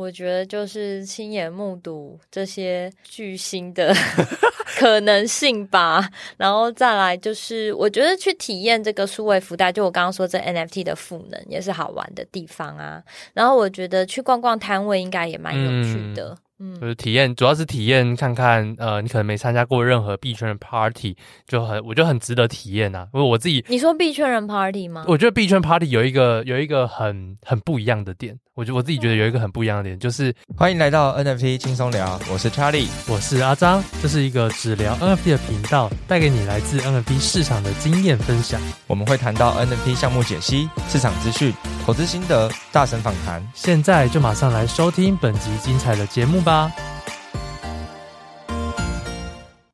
我觉得就是亲眼目睹这些巨星的 可能性吧，然后再来就是我觉得去体验这个数位福袋，就我刚刚说这 NFT 的赋能也是好玩的地方啊。然后我觉得去逛逛摊位应该也蛮有趣的。嗯嗯，就是体验，主要是体验看看，呃，你可能没参加过任何币圈的 party，就很，我觉得很值得体验呐、啊。因为我自己，你说币圈人 party 吗？我觉得币圈 party 有一个有一个很很不一样的点，我觉得我自己觉得有一个很不一样的点，就是欢迎来到 NFT 轻松聊，我是 Charlie，我是阿张，这是一个只聊 NFT 的频道，带给你来自 NFT 市场的经验分享。我们会谈到 NFT 项目解析、市场资讯、投资心得、大神访谈。现在就马上来收听本集精彩的节目吧。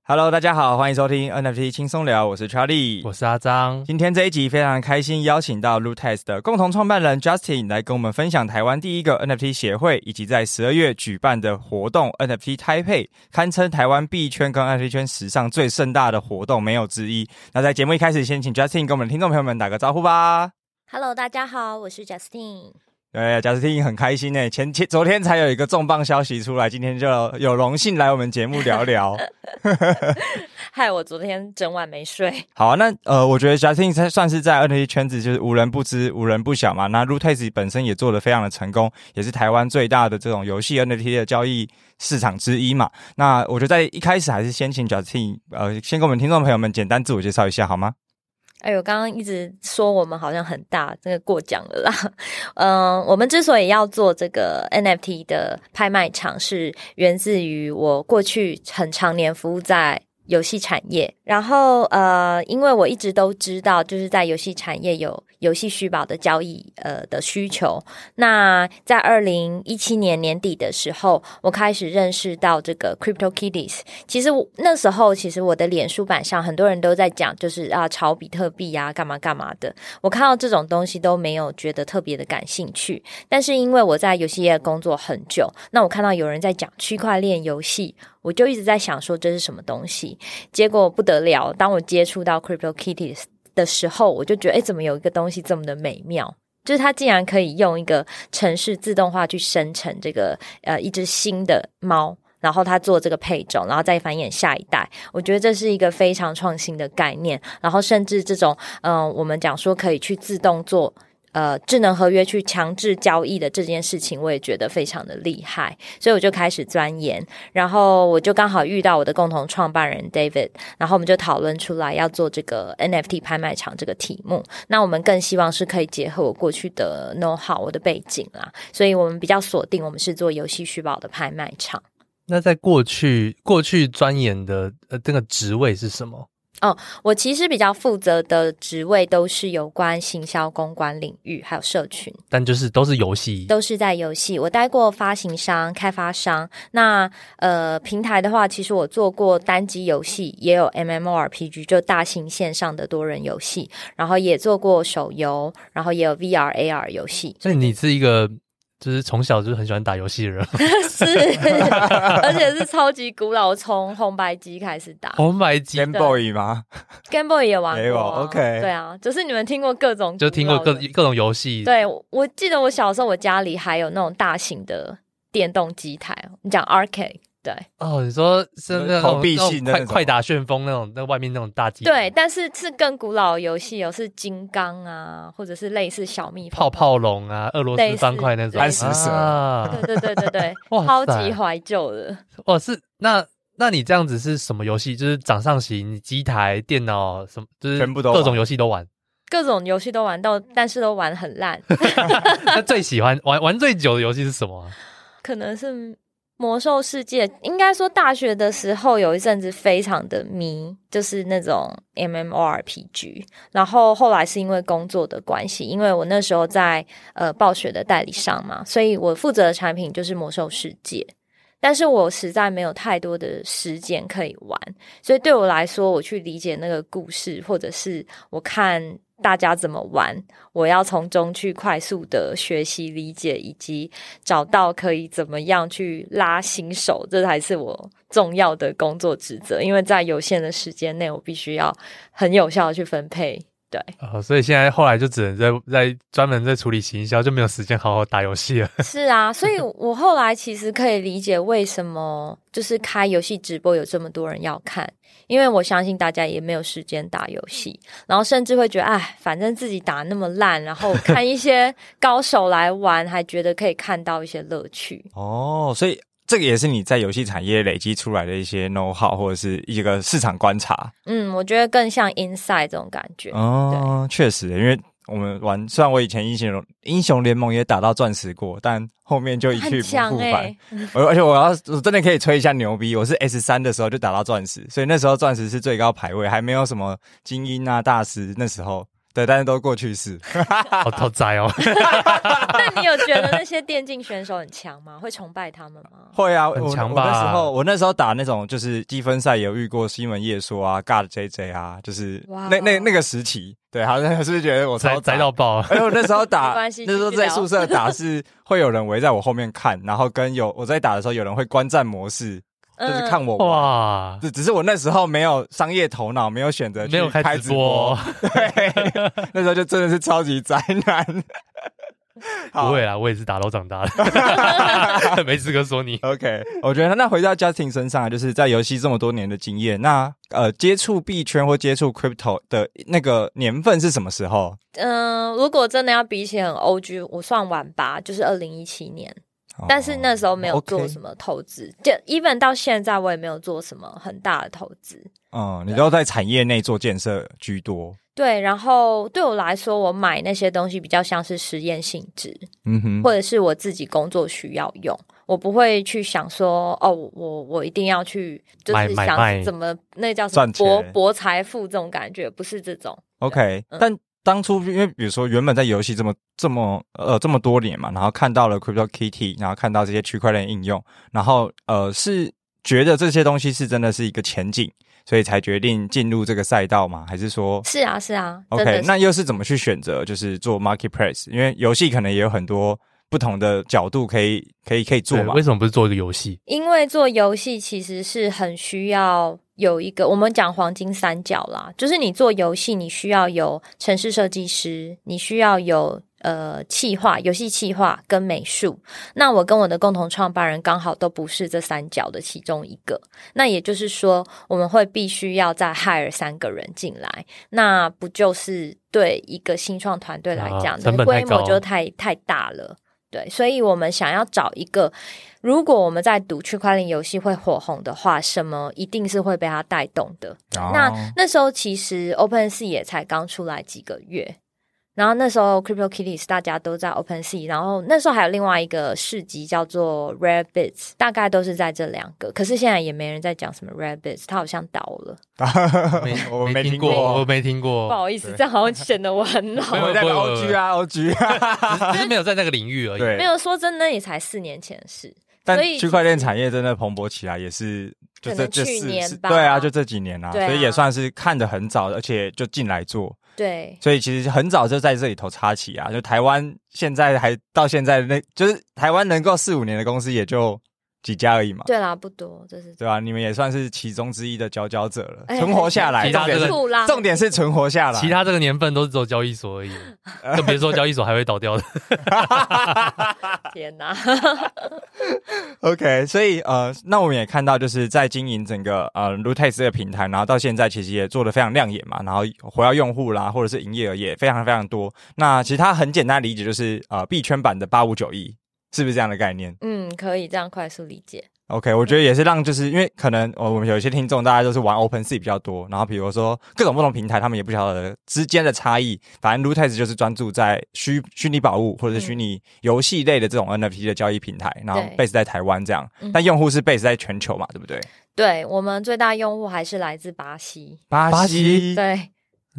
Hello，大家好，欢迎收听 NFT 轻松聊，我是 Charlie，我是阿张。今天这一集非常开心，邀请到 Lootex 的共同创办人 Justin 来跟我们分享台湾第一个 NFT 协会，以及在十二月举办的活动 NFT Taipei，堪称台湾币圈跟 NFT 圈史上最盛大的活动，没有之一。那在节目一开始，先请 Justin 跟我们的听众朋友们打个招呼吧。Hello，大家好，我是 Justin。对，贾斯汀很开心呢。前前、昨天才有一个重磅消息出来，今天就有荣幸来我们节目聊聊。害我昨天整晚没睡。好啊，那呃，我觉得贾斯汀才算是在 NFT 圈子就是无人不知、无人不晓嘛。那 Lootex 本身也做得非常的成功，也是台湾最大的这种游戏 NFT 的交易市场之一嘛。那我觉得在一开始还是先请贾斯汀呃，先跟我们听众朋友们简单自我介绍一下好吗？哎呦，刚刚一直说我们好像很大，这个过奖了啦。嗯，我们之所以要做这个 NFT 的拍卖场，是源自于我过去很常年服务在游戏产业，然后呃，因为我一直都知道，就是在游戏产业有游戏虚宝的交易呃的需求。那在二零一七年年底的时候，我开始认识到这个 CryptoKitties。其实那时候，其实我的脸书版上很多人都在讲，就是啊炒比特币啊，干嘛干嘛的。我看到这种东西都没有觉得特别的感兴趣。但是因为我在游戏业工作很久，那我看到有人在讲区块链游戏。我就一直在想说这是什么东西，结果不得了，当我接触到 CryptoKitties 的时候，我就觉得，诶，怎么有一个东西这么的美妙？就是它竟然可以用一个城市自动化去生成这个呃一只新的猫，然后它做这个配种，然后再繁衍下一代。我觉得这是一个非常创新的概念。然后甚至这种嗯、我们讲说可以去自动做。呃，智能合约去强制交易的这件事情，我也觉得非常的厉害，所以我就开始钻研，然后我就刚好遇到我的共同创办人 David，然后我们就讨论出来要做这个 NFT 拍卖场这个题目。那我们更希望是可以结合我过去的 know how 我的背景啦，所以我们比较锁定我们是做游戏虚宝的拍卖场。那在过去过去钻研的呃这个职位是什么？哦，我其实比较负责的职位都是有关行销、公关领域，还有社群，但就是都是游戏，都是在游戏。我待过发行商、开发商，那呃平台的话，其实我做过单机游戏，也有 MMORPG，就大型线上的多人游戏，然后也做过手游，然后也有 VR、AR 游戏。所以你是一个。就是从小就是很喜欢打游戏的人，是，而且是超级古老，从红白机开始打。红白机 Game Boy 吗？Game Boy 也玩过、啊。OK，对啊，就是你们听过各种，就听过各各种游戏。对，我记得我小时候，我家里还有那种大型的电动机台，你讲 Arcade。对哦，你说是那种投币系那种快快打旋风那种，那外面那种大机对，但是是更古老的游戏有是金刚啊，或者是类似小蜜蜂泡泡龙啊，俄罗斯方块那种，贪食蛇，啊、对对对对对，超级怀旧的。哦，是那那你这样子是什么游戏？就是掌上型机台、电脑什么，就是全部都各种游戏都玩，各种游戏都玩到，但是都玩很烂。那最喜欢玩玩最久的游戏是什么？可能是。魔兽世界应该说，大学的时候有一阵子非常的迷，就是那种 MMORPG。然后后来是因为工作的关系，因为我那时候在呃暴雪的代理商嘛，所以我负责的产品就是魔兽世界。但是我实在没有太多的时间可以玩，所以对我来说，我去理解那个故事，或者是我看。大家怎么玩？我要从中去快速的学习理解，以及找到可以怎么样去拉新手，这才是我重要的工作职责。因为在有限的时间内，我必须要很有效的去分配对，哦，所以现在后来就只能在在专门在处理行销，就没有时间好好打游戏了。是啊，所以我后来其实可以理解为什么就是开游戏直播有这么多人要看，因为我相信大家也没有时间打游戏，然后甚至会觉得，哎，反正自己打那么烂，然后看一些高手来玩，还觉得可以看到一些乐趣。哦，所以。这个也是你在游戏产业累积出来的一些 know how 或者是一个市场观察。嗯，我觉得更像 inside 这种感觉。哦，确实，因为我们玩，虽然我以前英雄英雄联盟也打到钻石过，但后面就一去不复返。欸、而且我要我真的可以吹一下牛逼，我是 S 三的时候就打到钻石，所以那时候钻石是最高排位，还没有什么精英啊大师那时候。对，但是都过去式，好好宅哦。那你有觉得那些电竞选手很强吗？会崇拜他们吗？会啊，很强吧。我那时候，我那时候打那种就是积分赛，有遇过西门叶说啊，God JJ 啊，就是那那那个时期，对，好像是不是觉得我超宅到爆？哎，我那时候打，那时候在宿舍打，是会有人围在我后面看，然后跟有我在打的时候，有人会观战模式。就是看我哇，只只是我那时候没有商业头脑，没有选择没有开直播，对，那时候就真的是超级宅男。不会啦，我也是打楼长大的，没资格说你。OK，我觉得那回到 Justin 身上，就是在游戏这么多年的经验，那呃，接触币圈或接触 Crypto 的那个年份是什么时候？嗯、呃，如果真的要比起很 OG，我算晚吧，就是二零一七年。但是那时候没有做什么投资，就 even 到现在我也没有做什么很大的投资。嗯，你都在产业内做建设居多。对，然后对我来说，我买那些东西比较像是实验性质，嗯哼，或者是我自己工作需要用，我不会去想说，哦，我我一定要去，就是想怎么那叫什么博博财富这种感觉，不是这种。OK，嗯，但。当初因为比如说原本在游戏这么这么呃这么多年嘛，然后看到了 Crypto Kitty，然后看到这些区块链应用，然后呃是觉得这些东西是真的是一个前景，所以才决定进入这个赛道吗？还是说？是啊是啊。OK，那又是怎么去选择就是做 Marketplace？因为游戏可能也有很多不同的角度可以可以可以做嘛。为什么不是做一个游戏？因为做游戏其实是很需要。有一个，我们讲黄金三角啦，就是你做游戏，你需要有城市设计师，你需要有呃企划、游戏企划跟美术。那我跟我的共同创办人刚好都不是这三角的其中一个。那也就是说，我们会必须要再 hire 三个人进来，那不就是对一个新创团队来讲，的规模就太太大了。对，所以我们想要找一个，如果我们在赌区块链游戏会火红的话，什么一定是会被它带动的。Oh. 那那时候其实 OpenSea 也才刚出来几个月。然后那时候 Crypto Kitties 大家都在 OpenSea，然后那时候还有另外一个市集叫做 Rarebits，大概都是在这两个。可是现在也没人在讲什么 Rarebits，它好像倒了。没，我没听过，我没听过。不好意思，这样好像显得我很老。没有在 OG 啊，OG，只是没有在那个领域而已。没有说真的，也才四年前的事。但区块链产业真的蓬勃起来，也是就这去年。对啊，就这几年啊，所以也算是看得很早，而且就进来做。对，所以其实很早就在这里头插旗啊，就台湾现在还到现在那，就是台湾能够四五年的公司也就几家而已嘛。对啦，不多，这是对吧？你们也算是其中之一的佼佼者了，存活下来。其他这个重点是存活下来，其他这个年份都是走交易所而已，更别说交易所还会倒掉的。天哪！OK，所以呃，那我们也看到，就是在经营整个呃 Lootex 这个平台，然后到现在其实也做的非常亮眼嘛，然后活跃用户啦，或者是营业额也非常非常多。那其实它很简单理解，就是呃币圈版的八五九一，是不是这样的概念？嗯，可以这样快速理解。OK，我觉得也是让，就是因为可能我们有一些听众，大家都是玩 OpenSea 比较多，然后比如说各种不同平台，他们也不晓得之间的差异。反正 Lootex 就是专注在虚虚拟宝物或者是虚拟游戏类的这种 NFT 的交易平台，然后 base 在台湾这样，但用户是 base 在全球嘛，对不对？对，我们最大用户还是来自巴西。巴西，对。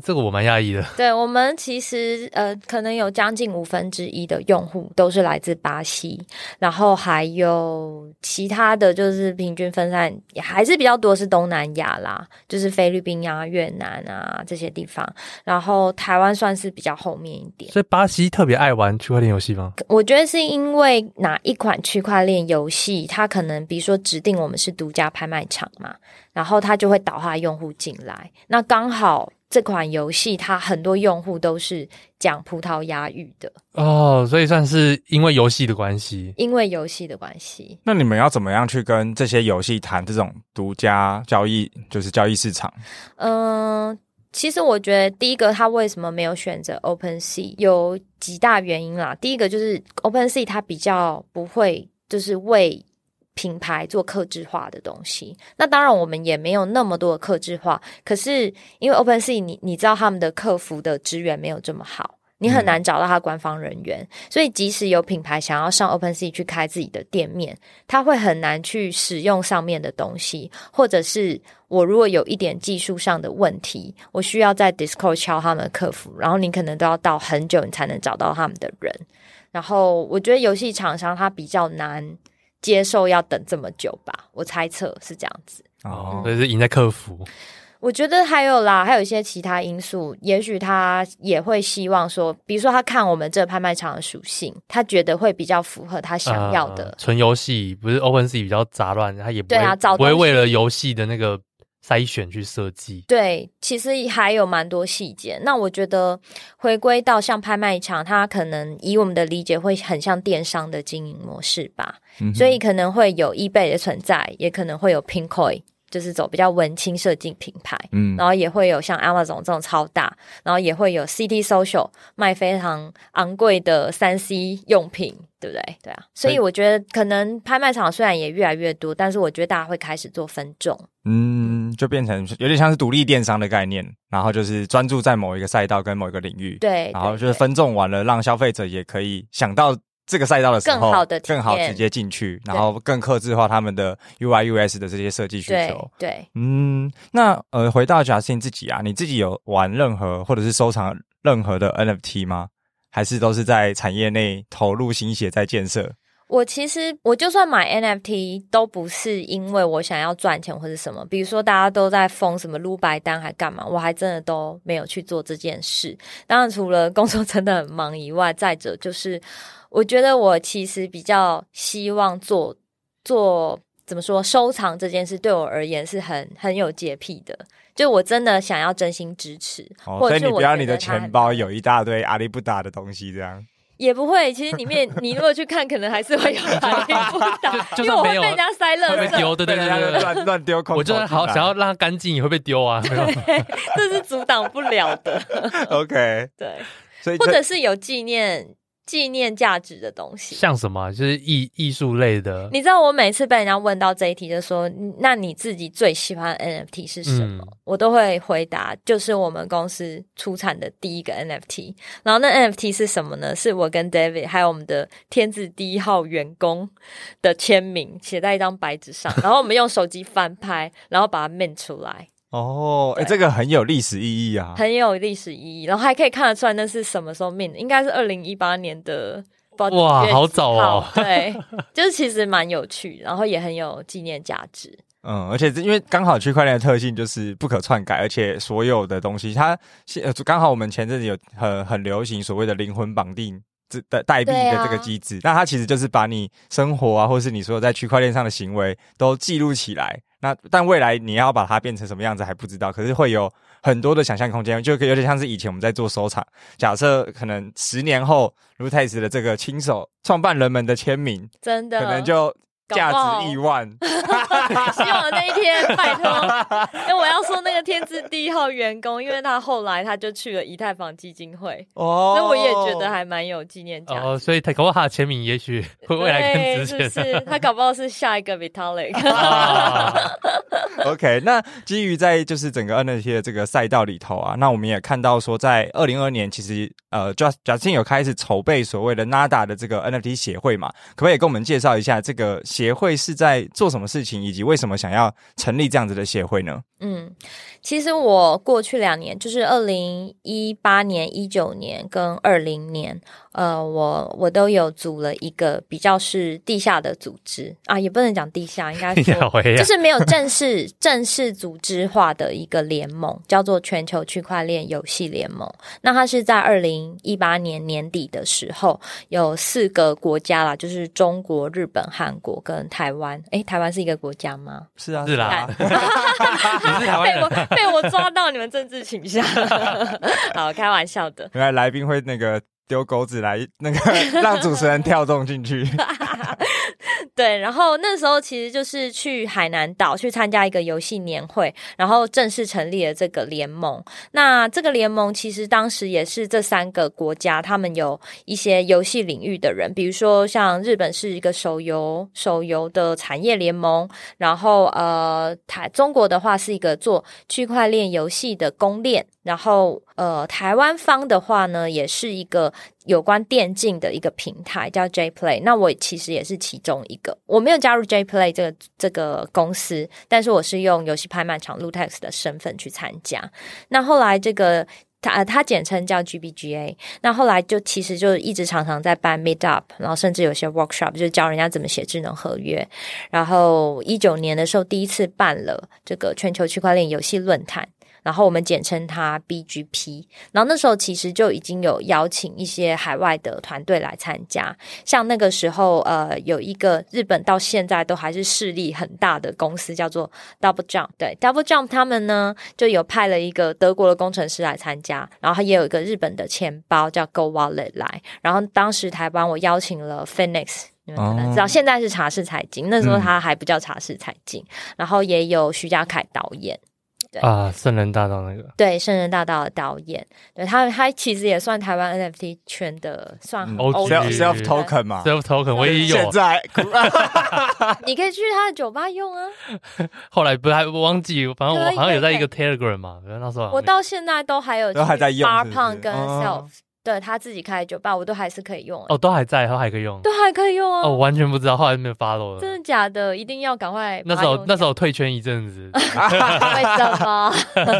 这个我蛮讶异的。对，我们其实呃，可能有将近五分之一的用户都是来自巴西，然后还有其他的就是平均分散也还是比较多是东南亚啦，就是菲律宾啊、越南啊这些地方，然后台湾算是比较后面一点。所以巴西特别爱玩区块链游戏吗？我觉得是因为哪一款区块链游戏，它可能比如说指定我们是独家拍卖场嘛，然后它就会导化用户进来，那刚好。这款游戏它很多用户都是讲葡萄牙语的哦，所以算是因为游戏的关系，因为游戏的关系。那你们要怎么样去跟这些游戏谈这种独家交易，就是交易市场？嗯、呃，其实我觉得第一个，它为什么没有选择 OpenSea，有几大原因啦。第一个就是 OpenSea 它比较不会，就是为品牌做客制化的东西，那当然我们也没有那么多的客制化。可是因为 OpenSea，你你知道他们的客服的资源没有这么好，你很难找到他官方人员，嗯、所以即使有品牌想要上 OpenSea 去开自己的店面，他会很难去使用上面的东西，或者是我如果有一点技术上的问题，我需要在 Discord 敲他们的客服，然后你可能都要到很久，你才能找到他们的人。然后我觉得游戏厂商他比较难。接受要等这么久吧，我猜测是这样子。哦，所以是赢在客服。我觉得还有啦，还有一些其他因素，也许他也会希望说，比如说他看我们这拍卖场的属性，他觉得会比较符合他想要的。纯游戏不是 OpenSea 比较杂乱，他也不会对啊，不会为了游戏的那个。筛选去设计，对，其实还有蛮多细节。那我觉得回归到像拍卖场，它可能以我们的理解会很像电商的经营模式吧，嗯、所以可能会有 eBay 的存在，也可能会有 Pinkoi。就是走比较文青设计品牌，嗯，然后也会有像 Amazon 这种超大，然后也会有 City Social 卖非常昂贵的三 C 用品，对不对？对啊，所以我觉得可能拍卖场虽然也越来越多，但是我觉得大家会开始做分众，嗯，就变成有点像是独立电商的概念，然后就是专注在某一个赛道跟某一个领域，对，然后就是分众完了，让消费者也可以想到。这个赛道的时候，更好的更好直接进去，然后更克制化他们的 UI US 的这些设计需求。对，对嗯，那呃，回到 Justine 自己啊，你自己有玩任何或者是收藏任何的 NFT 吗？还是都是在产业内投入心血在建设？我其实我就算买 NFT 都不是因为我想要赚钱或者什么，比如说大家都在疯什么撸白单还干嘛，我还真的都没有去做这件事。当然，除了工作真的很忙以外，再者就是。我觉得我其实比较希望做做怎么说，收藏这件事对我而言是很很有洁癖的，就我真的想要真心支持。哦，所以你不要你的钱包有一大堆阿里不达的东西，这样也不会。其实里面你如果去看，可能还是会有阿里不达，因为我会被人家塞垃圾，丢对对对，乱乱丢。我就好想要让它干净，也会被丢啊，这是阻挡不了的。OK，对，所以或者是有纪念。纪念价值的东西，像什么？就是艺艺术类的。你知道，我每次被人家问到这一题，就说：“那你自己最喜欢的 NFT 是什么？”嗯、我都会回答：“就是我们公司出产的第一个 NFT。”然后那 NFT 是什么呢？是我跟 David 还有我们的天字第一号员工的签名，写在一张白纸上，然后我们用手机翻拍，然后把它 mint 出来。哦，哎，这个很有历史意义啊，很有历史意义，然后还可以看得出来那是什么时候命，应该是二零一八年的，哇，好早哦，对，就是其实蛮有趣，然后也很有纪念价值。嗯，而且因为刚好区块链的特性就是不可篡改，而且所有的东西它现刚好我们前阵子有很很流行所谓的灵魂绑定。这的代币的这个机制，啊、那它其实就是把你生活啊，或是你所有在区块链上的行为都记录起来。那但未来你要把它变成什么样子还不知道，可是会有很多的想象空间，就有点像是以前我们在做收藏。假设可能十年后，Lootex 的这个亲手创办人们的签名，真的可能就。价值亿万，希望那一天拜托。因 为我要说那个天字第一号员工，因为他后来他就去了以太坊基金会，哦，所以我也觉得还蛮有纪念价值。哦，所以他搞不好他的签名也许会未来更值钱。是，是他搞不好是下一个 Vitalik。OK，那基于在就是整个 NFT 的这个赛道里头啊，那我们也看到说，在二零二二年，其实呃，just Justin 有开始筹备所谓的 NADA 的这个 NFT 协会嘛，可不可以跟我们介绍一下这个？协会是在做什么事情，以及为什么想要成立这样子的协会呢？嗯，其实我过去两年，就是二零一八年、一九年跟二零年，呃，我我都有组了一个比较是地下的组织啊，也不能讲地下，应该说 就是没有正式正式组织化的一个联盟，叫做全球区块链游戏联盟。那它是在二零一八年年底的时候，有四个国家啦，就是中国、日本、韩国跟台湾。诶，台湾是一个国家吗？是啊，是啦。你 是台湾人，被我抓到你们政治倾向。好，开玩笑的。原来来宾会那个丢钩子来，那个 让主持人跳动进去。对，然后那时候其实就是去海南岛去参加一个游戏年会，然后正式成立了这个联盟。那这个联盟其实当时也是这三个国家，他们有一些游戏领域的人，比如说像日本是一个手游手游的产业联盟，然后呃台中国的话是一个做区块链游戏的公链。然后，呃，台湾方的话呢，也是一个有关电竞的一个平台，叫 J Play。那我其实也是其中一个，我没有加入 J Play 这个这个公司，但是我是用游戏拍卖场 Lootex 的身份去参加。那后来这个它它简称叫 GBGA。那后来就其实就一直常常在办 Meet Up，然后甚至有些 Workshop，就教人家怎么写智能合约。然后一九年的时候，第一次办了这个全球区块链游戏论坛。然后我们简称它 BGP，然后那时候其实就已经有邀请一些海外的团队来参加，像那个时候呃有一个日本到现在都还是势力很大的公司叫做 Double Jump，对 Double Jump 他们呢就有派了一个德国的工程师来参加，然后也有一个日本的钱包叫 Go Wallet 来，然后当时台湾我邀请了 Phoenix，你们可能知道现在是茶室财经，那时候他还不叫茶室财经，然后也有徐家凯导演。对啊，圣人大道那个对，圣人大道的导演，对他，他其实也算台湾 NFT 圈的算 self token 嘛，self token 我也有。现在 你可以去他的酒吧用啊。后来不还忘记，反正我好像有在一个 Telegram 嘛，那时候我到现在都还有都还在用 Barpunk 跟 Self。对，他自己开的酒吧，我都还是可以用哦，都还在，都还可以用，都还可以用啊！哦，我完全不知道，后来没有 follow 了。真的假的？一定要赶快。那时候那时候退圈一阵子，为什么？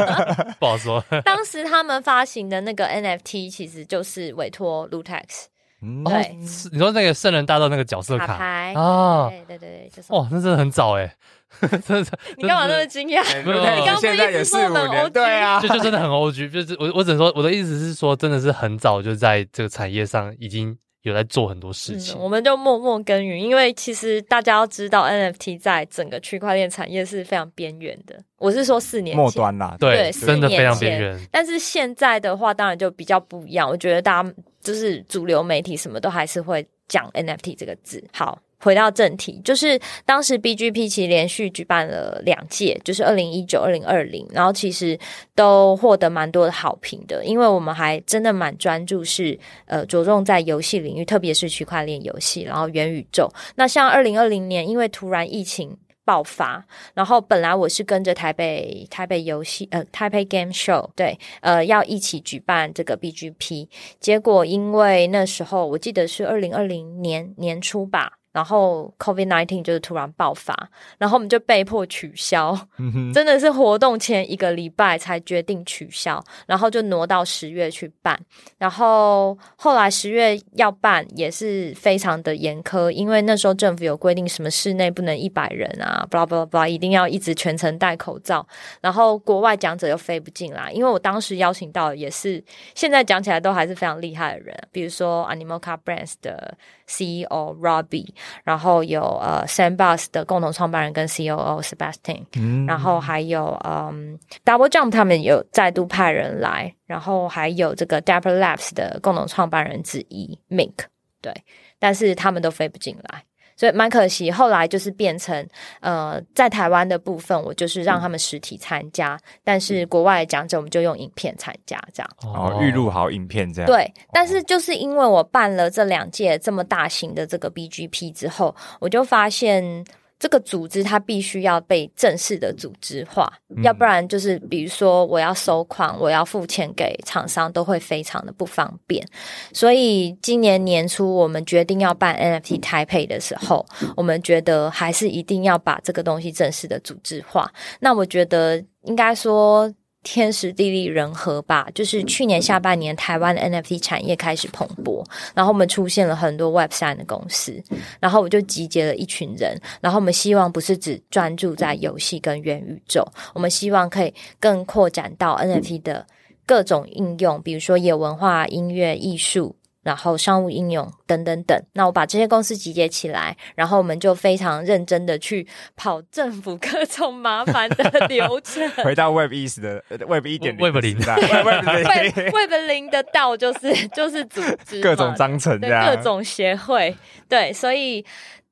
不好说。当时他们发行的那个 NFT 其实就是委托 Lootex。嗯对，你说那个圣人大道那个角色卡牌啊？对对对，就是。哇，那真的很早哎。真的，你干嘛那么惊讶？没有，你刚不一直说很 OG？对啊，就就真的很 OG。就是我我只能说，我的意思是说，真的是很早就在这个产业上已经有在做很多事情。我们就默默耕耘，因为其实大家要知道，NFT 在整个区块链产业是非常边缘的。我是说四年前末端啦，对，真的非常边缘。但是现在的话，当然就比较不一样。我觉得大家就是主流媒体什么都还是会讲 NFT 这个字。好。回到正题，就是当时 BGP 其实连续举办了两届，就是二零一九、二零二零，然后其实都获得蛮多的好评的，因为我们还真的蛮专注是呃着重在游戏领域，特别是区块链游戏，然后元宇宙。那像二零二零年，因为突然疫情爆发，然后本来我是跟着台北台北游戏呃台北 Game Show 对呃要一起举办这个 BGP，结果因为那时候我记得是二零二零年年初吧。然后 COVID nineteen 就是突然爆发，然后我们就被迫取消，嗯、真的是活动前一个礼拜才决定取消，然后就挪到十月去办。然后后来十月要办也是非常的严苛，因为那时候政府有规定，什么室内不能一百人啊，blah blah blah，一定要一直全程戴口罩。然后国外讲者又飞不进来，因为我当时邀请到的也是现在讲起来都还是非常厉害的人，比如说 Animal Car Brands 的 CEO Robbie。然后有呃，Sandbox 的共同创办人跟 COO Sebastian，嗯，然后还有嗯，Double Jump 他们有再度派人来，然后还有这个 Dapper Labs 的共同创办人之一 Mink，对，但是他们都飞不进来。所以蛮可惜，后来就是变成呃，在台湾的部分，我就是让他们实体参加，嗯、但是国外的讲者我们就用影片参加，这样哦，预录好影片这样。对，但是就是因为我办了这两届这么大型的这个 BGP 之后，我就发现。这个组织它必须要被正式的组织化，嗯、要不然就是比如说我要收款，我要付钱给厂商，都会非常的不方便。所以今年年初我们决定要办 NFT Taipei 的时候，我们觉得还是一定要把这个东西正式的组织化。那我觉得应该说。天时地利人和吧，就是去年下半年，台湾的 NFT 产业开始蓬勃，然后我们出现了很多 Web 三的公司，然后我就集结了一群人，然后我们希望不是只专注在游戏跟元宇宙，我们希望可以更扩展到 NFT 的各种应用，比如说有文化、音乐、艺术。然后商务应用等等等。那我把这些公司集结起来，然后我们就非常认真的去跑政府各种麻烦的流程。回到 Web 一的 Web 一点 Web 零的 Web Web 零的道就是就是组织各种章程，各种协会。对，所以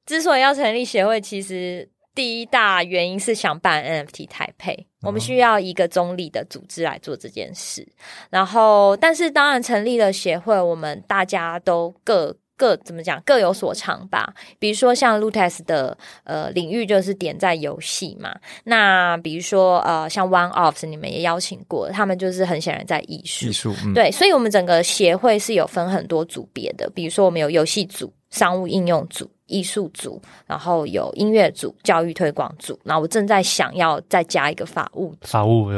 之所以要成立协会，其实。第一大原因是想办 NFT 台配，我们需要一个中立的组织来做这件事。然后，但是当然成立了协会，我们大家都各各怎么讲，各有所长吧。比如说像 Lootex 的呃领域就是点在游戏嘛，那比如说呃像 One Off 你们也邀请过，他们就是很显然在艺术，艺术、嗯、对，所以我们整个协会是有分很多组别的，比如说我们有游戏组、商务应用组。艺术组，然后有音乐组、教育推广组，那我正在想要再加一个法务组。法务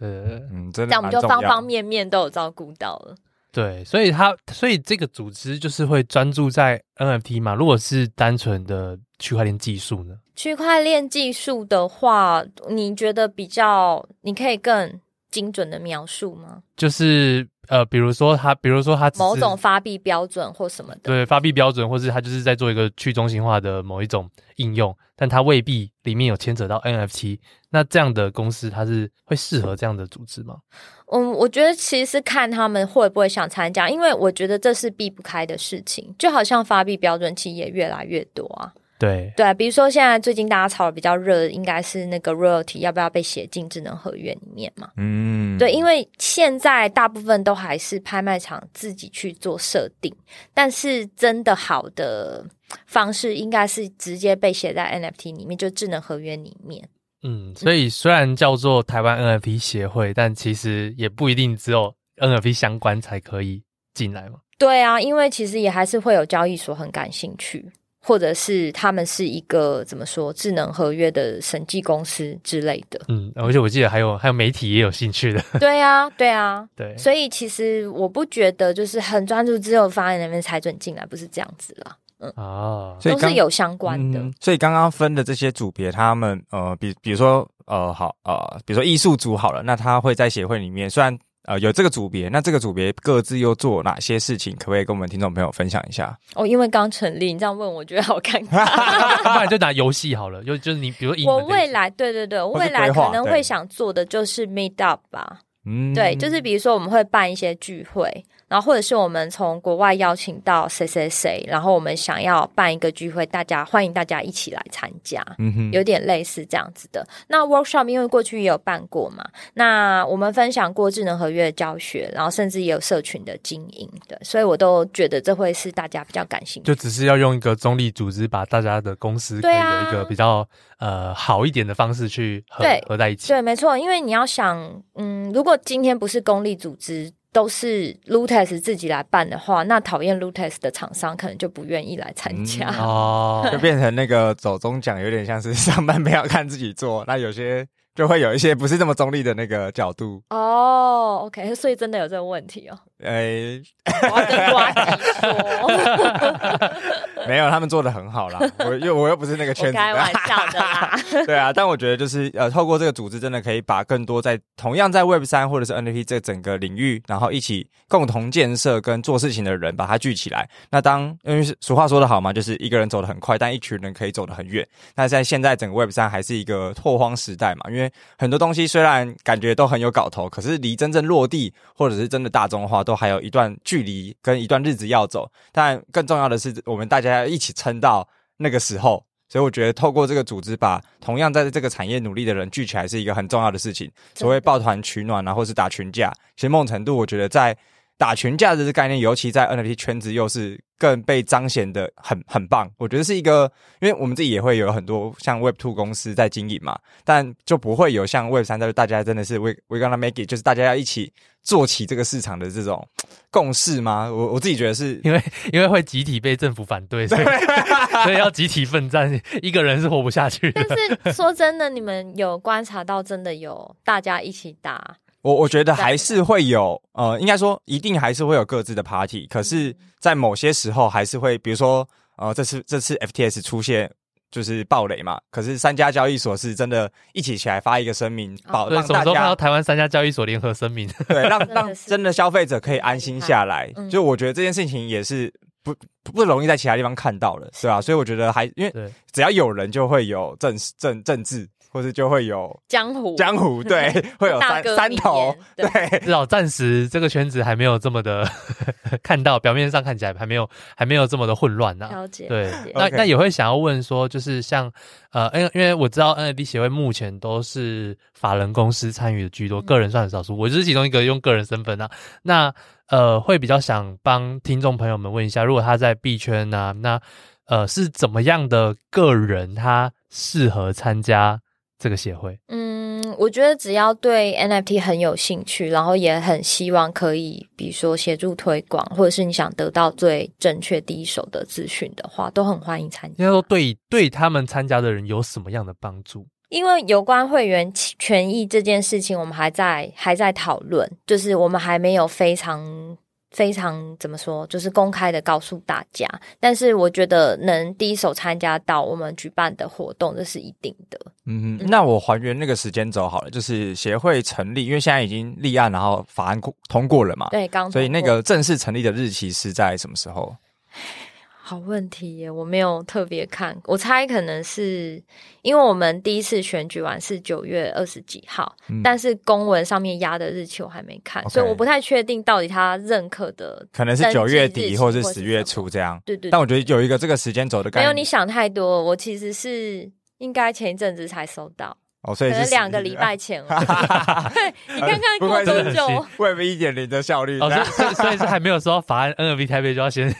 嗯，这样我们就方方面面都有照顾到了。对，所以他，所以这个组织就是会专注在 NFT 嘛。如果是单纯的区块链技术呢？区块链技术的话，你觉得比较，你可以更精准的描述吗？就是。呃，比如说他，比如说他某种发币标准或什么的，对，发币标准，或是他就是在做一个去中心化的某一种应用，但他未必里面有牵扯到 NFT。那这样的公司，它是会适合这样的组织吗？嗯，我觉得其实是看他们会不会想参加，因为我觉得这是避不开的事情，就好像发币标准其实也越来越多啊。对对，比如说现在最近大家炒的比较热的，应该是那个 royalty 要不要被写进智能合约里面嘛？嗯，对，因为现在大部分都还是拍卖场自己去做设定，但是真的好的方式应该是直接被写在 NFT 里面，就智能合约里面。嗯，所以虽然叫做台湾 NFT 协会，但其实也不一定只有 NFT 相关才可以进来嘛。对啊，因为其实也还是会有交易所很感兴趣。或者是他们是一个怎么说智能合约的审计公司之类的，嗯，而且我记得还有还有媒体也有兴趣的，对啊，对啊，对，所以其实我不觉得就是很专注只有发言人才准进来，不是这样子啦，嗯哦，都是有相关的。嗯、所以刚刚分的这些组别，他们呃，比比如说呃，好呃，比如说艺术组好了，那他会在协会里面，虽然。呃，有这个组别，那这个组别各自又做哪些事情？可不可以跟我们听众朋友分享一下？哦，因为刚成立，你这样问，我觉得好尴尬。不然就拿游戏好了，就就是你，比如我未来，对对对，我未来可能会想做的就是 meet up 吧。嗯，对，就是比如说我们会办一些聚会。然后或者是我们从国外邀请到谁谁谁，然后我们想要办一个聚会，大家欢迎大家一起来参加，嗯哼，有点类似这样子的。那 workshop 因为过去也有办过嘛，那我们分享过智能合约的教学，然后甚至也有社群的经营的，所以我都觉得这会是大家比较感兴趣。就只是要用一个中立组织把大家的公司可以有一个比较、啊、呃好一点的方式去合在一起。对，没错，因为你要想，嗯，如果今天不是公立组织。都是 Lutes 自己来办的话，那讨厌 Lutes 的厂商可能就不愿意来参加、嗯、哦，就变成那个走中奖，有点像是上班不要看自己做，那有些。就会有一些不是这么中立的那个角度哦、oh,，OK，所以真的有这个问题哦。哎、欸，我要跟瓜吉说，没有，他们做的很好啦。我又我又不是那个圈子，开玩笑的啦。对啊，但我觉得就是呃，透过这个组织，真的可以把更多在同样在 Web 三或者是 NFT 这整个领域，然后一起共同建设跟做事情的人，把它聚起来。那当因为俗话说得好嘛，就是一个人走得很快，但一群人可以走得很远。那在现在整个 Web 三还是一个拓荒时代嘛，因为很多东西虽然感觉都很有搞头，可是离真正落地或者是真的大众化，都还有一段距离跟一段日子要走。但更重要的是，我们大家一起撑到那个时候。所以我觉得，透过这个组织，把同样在这个产业努力的人聚起来，是一个很重要的事情。所谓抱团取暖啊，或是打群架，其实某种程度，我觉得在。打群架的这个概念，尤其在 NFT 圈子，又是更被彰显的很很棒。我觉得是一个，因为我们自己也会有很多像 Web Two 公司在经营嘛，但就不会有像 Web 三的大家真的是 We We gonna make it，就是大家要一起做起这个市场的这种 共识吗？我我自己觉得是因为因为会集体被政府反对，所以 所以要集体奋战，一个人是活不下去的。但是说真的，你们有观察到真的有大家一起打？我我觉得还是会有，呃，应该说一定还是会有各自的 party，可是，在某些时候还是会，比如说，呃，这次这次 FTS 出现就是暴雷嘛。可是三家交易所是真的一起起来发一个声明，保让大家。什么时候看到台湾三家交易所联合声明？对，让让真的消费者可以安心下来。就我觉得这件事情也是不不容易在其他地方看到了，对吧？所以我觉得还因为只要有人就会有政政政治。或者就会有江湖，江湖 对，会有三三头，对，至少暂时这个圈子还没有这么的 看到，表面上看起来还没有还没有这么的混乱呢。了解，对，那那也会想要问说，就是像呃，因为因为我知道 NFT 协会目前都是法人公司参与的居多，个人算很少数，我就是其中一个用个人身份啊。那呃，会比较想帮听众朋友们问一下，如果他在币圈啊，那呃是怎么样的个人他适合参加？这个协会，嗯，我觉得只要对 NFT 很有兴趣，然后也很希望可以，比如说协助推广，或者是你想得到最正确第一手的资讯的话，都很欢迎参加。应该说对，对对他们参加的人有什么样的帮助？因为有关会员权益这件事情，我们还在还在讨论，就是我们还没有非常。非常怎么说，就是公开的告诉大家。但是我觉得能第一手参加到我们举办的活动，这是一定的。嗯哼，那我还原那个时间轴好了，就是协会成立，因为现在已经立案，然后法案通过了嘛。对，刚。所以那个正式成立的日期是在什么时候？好问题耶，我没有特别看，我猜可能是因为我们第一次选举完是九月二十几号，嗯、但是公文上面压的日期我还没看.所以我不太确定到底他认可的可能是九月底或是十月初这样。对，对对。但我觉得有一个这个时间轴的概念，没有你想太多，我其实是应该前一阵子才收到。哦，所以是两个礼拜 前了。对，你看看过多久？Web 一点零的效率。哦，所以所以是还没有说法案 NFT 台北就要先，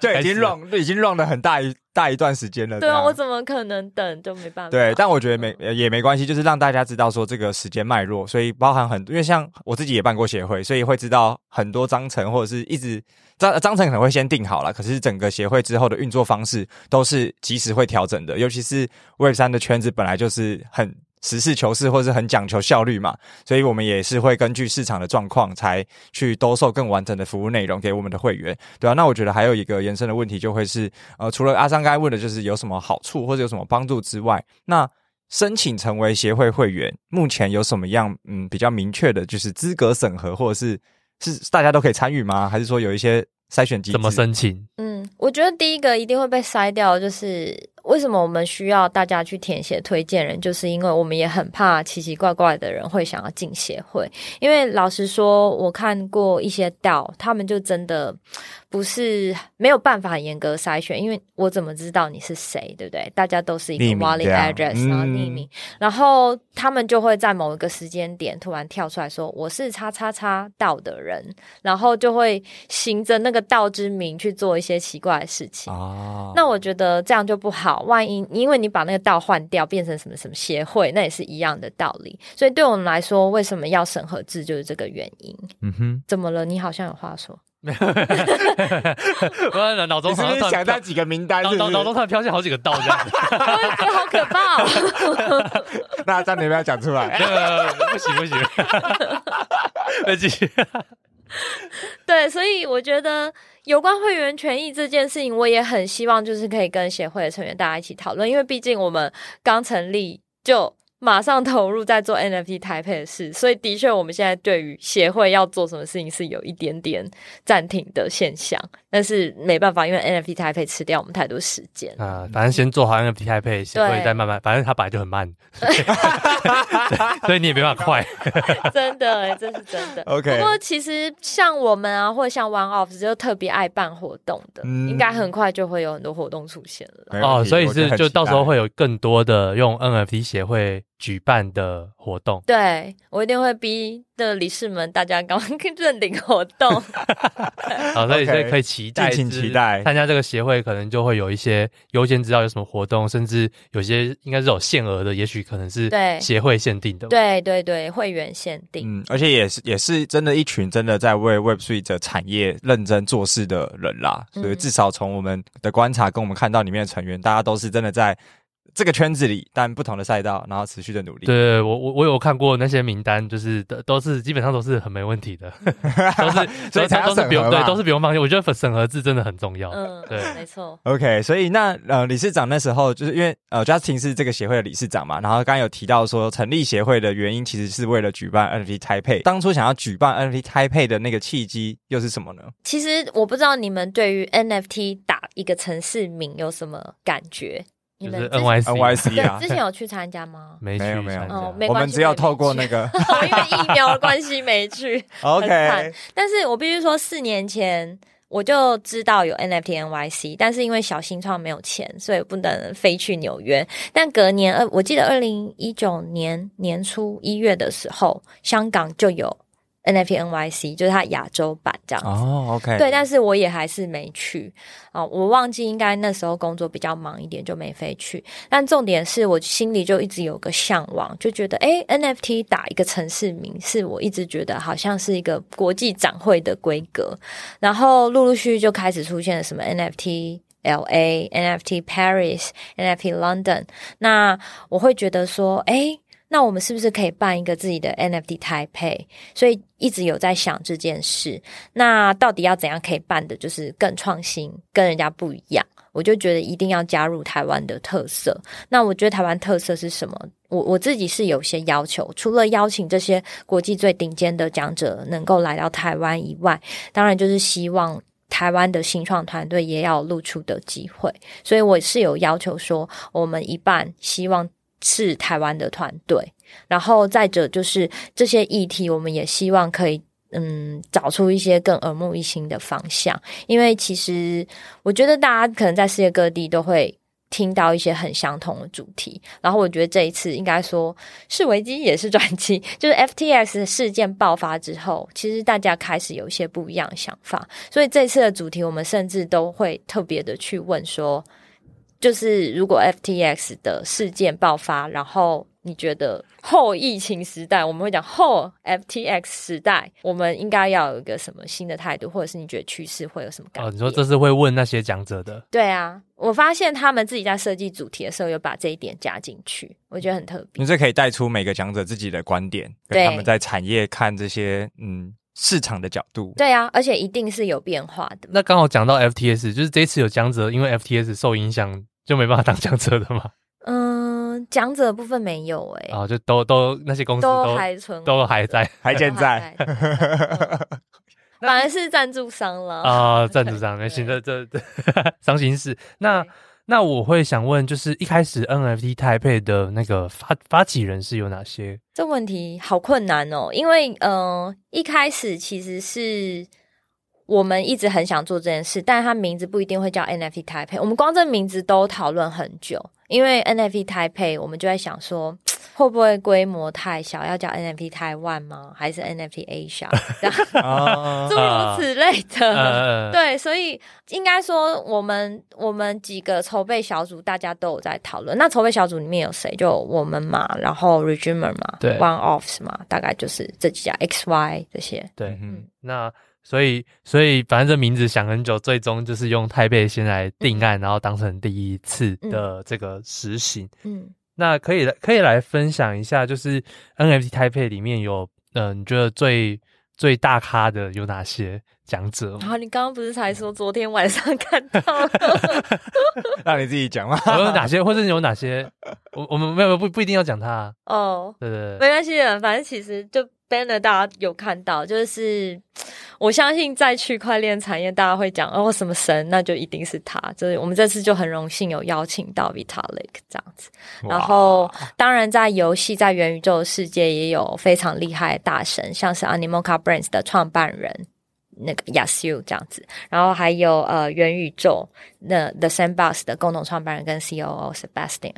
就已经 run 已经 run 了很大一大一段时间了。对啊，我怎么可能等？就没办法。对，但我觉得没也没关系，就是让大家知道说这个时间脉络，所以包含很多，因为像我自己也办过协会，所以会知道很多章程或者是一直章章程可能会先定好了，可是整个协会之后的运作方式都是及时会调整的，尤其是 Web 三的圈子本来就是很。实事求是，或是很讲求效率嘛，所以我们也是会根据市场的状况，才去兜售更完整的服务内容给我们的会员，对啊，那我觉得还有一个延伸的问题，就会是，呃，除了阿璋刚才问的，就是有什么好处或者有什么帮助之外，那申请成为协会会员，目前有什么样嗯比较明确的，就是资格审核，或者是是大家都可以参与吗？还是说有一些筛选机制？怎么申请？嗯，我觉得第一个一定会被筛掉，就是。为什么我们需要大家去填写推荐人？就是因为我们也很怕奇奇怪怪的人会想要进协会。因为老实说，我看过一些道他们就真的不是没有办法很严格筛选。因为我怎么知道你是谁，对不对？大家都是一个 wallet address，然后匿名，然后他们就会在某一个时间点突然跳出来说我是叉叉叉 DAO 的人，然后就会行着那个 DAO 之名去做一些奇怪的事情。哦，那我觉得这样就不好。万一因为你把那个道换掉，变成什么什么协会，那也是一样的道理。所以对我们来说，为什么要审核制，就是这个原因。嗯哼，怎么了？你好像有话说。我脑中好像想到几个名单，脑脑中突然飘进好几个道，这样好可怕哦。那这样你不要讲出来，不行不行，再 继续。对，所以我觉得有关会员权益这件事情，我也很希望就是可以跟协会的成员大家一起讨论，因为毕竟我们刚成立就。马上投入在做 NFT 台配的事，所以的确，我们现在对于协会要做什么事情是有一点点暂停的现象。但是没办法，因为 NFT 台配吃掉我们太多时间啊。反正先做好 NFT 台配，协会再慢慢。反正它本来就很慢，所以你也没办法快。真的，这是真的。OK。不过其实像我们啊，或者像 OneOff 就特别爱办活动的，嗯、应该很快就会有很多活动出现了。哦，所以是就到时候会有更多的用 NFT 协会。举办的活动，对，我一定会逼的理事们，大家赶快 认领活动。好，所以所以可以期待，敬请期待参加这个协会，可能就会有一些优先知道有什么活动，甚至有些应该是有限额的，也许可能是协会限定的。对对对，会员限定。嗯，而且也是也是真的一群真的在为 Web Three 的产业认真做事的人啦。所以至少从我们的观察跟我们看到里面的成员，大家都是真的在。这个圈子里，但不同的赛道，然后持续的努力。对，对，我我我有看过那些名单，就是都都是基本上都是很没问题的，都是 所以才都是不用对，都是不用放心。我觉得审核制真的很重要。嗯，对，没错。OK，所以那呃理事长那时候就是因为呃 Justin 是这个协会的理事长嘛，然后刚刚有提到说成立协会的原因其实是为了举办 NFT Taipei。当初想要举办 NFT Taipei 的那个契机又是什么呢？其实我不知道你们对于 NFT 打一个城市名有什么感觉。你们 NYC 啊？之前有去参加吗？没去，没有，哦，没关系，我们只有透过那个，因为疫苗的关系没去。OK，但是我必须说，四年前我就知道有 NFT NYC，但是因为小新创没有钱，所以不能飞去纽约。但隔年，呃，我记得二零一九年年初一月的时候，香港就有。NFT NYC 就是它亚洲版这样子。哦，OK，对，但是我也还是没去。啊，我忘记应该那时候工作比较忙一点就没飞去。但重点是我心里就一直有个向往，就觉得诶 NFT 打一个城市名是我一直觉得好像是一个国际展会的规格，然后陆陆续续就开始出现了什么 NFT LA、NFT Paris、NFT London，那我会觉得说诶那我们是不是可以办一个自己的 NFT Taipei？所以一直有在想这件事。那到底要怎样可以办的，就是更创新，跟人家不一样？我就觉得一定要加入台湾的特色。那我觉得台湾特色是什么？我我自己是有些要求，除了邀请这些国际最顶尖的讲者能够来到台湾以外，当然就是希望台湾的新创团队也要露出的机会。所以我是有要求说，我们一半希望。是台湾的团队，然后再者就是这些议题，我们也希望可以嗯找出一些更耳目一新的方向。因为其实我觉得大家可能在世界各地都会听到一些很相同的主题，然后我觉得这一次应该说是危机也是转机，就是 FTX 事件爆发之后，其实大家开始有一些不一样的想法，所以这次的主题我们甚至都会特别的去问说。就是如果 FTX 的事件爆发，然后你觉得后疫情时代，我们会讲后 FTX 时代，我们应该要有一个什么新的态度，或者是你觉得趋势会有什么改变？哦，你说这是会问那些讲者的？对啊，我发现他们自己在设计主题的时候，有把这一点加进去，我觉得很特别。你这可以带出每个讲者自己的观点，跟他们在产业看这些嗯市场的角度。对啊，而且一定是有变化的。那刚好讲到 FTX，就是这次有讲者因为 FTX 受影响。就没办法当讲者的吗？嗯，讲者的部分没有哎、欸，啊，就都都那些公司都，都还存，都还在，还健在，反而是赞助商了啊，赞助商，那现在这这 伤心事。那那我会想问，就是一开始 NFT Taipei 的那个发发起人是有哪些？这问题好困难哦，因为嗯、呃，一开始其实是。我们一直很想做这件事，但是它名字不一定会叫 NFT Taipei。我们光这名字都讨论很久，因为 NFT Taipei，我们就在想说，会不会规模太小，要叫 NFT Taiwan 吗？还是 NFT Asia？这样诸如此类的。Uh, uh, 对，所以应该说，我们我们几个筹备小组大家都有在讨论。那筹备小组里面有谁？就我们嘛，然后 Regimer 嘛，对，One Offs 嘛，大概就是这几家 XY 这些。对，嗯，那。所以，所以反正这名字想很久，最终就是用台北先来定案，嗯、然后当成第一次的这个实行。嗯，那可以来，可以来分享一下，就是 NFT 台北里面有，嗯、呃，你觉得最最大咖的有哪些讲者？然后、啊、你刚刚不是才说昨天晚上看到 让你自己讲嘛？有哪些，或者有哪些？我我们没有不不一定要讲他、啊、哦，对对对，没关系的，反正其实就。banner 大家有看到，就是我相信在区块链产业，大家会讲哦什么神，那就一定是他。就是我们这次就很荣幸有邀请到 Vitalik 这样子。然后当然在游戏在元宇宙的世界也有非常厉害的大神，像是 Animoca Brands 的创办人那个 Yasuo 这样子。然后还有呃元宇宙那 The Sandbox 的共同创办人跟 COO Sebastian。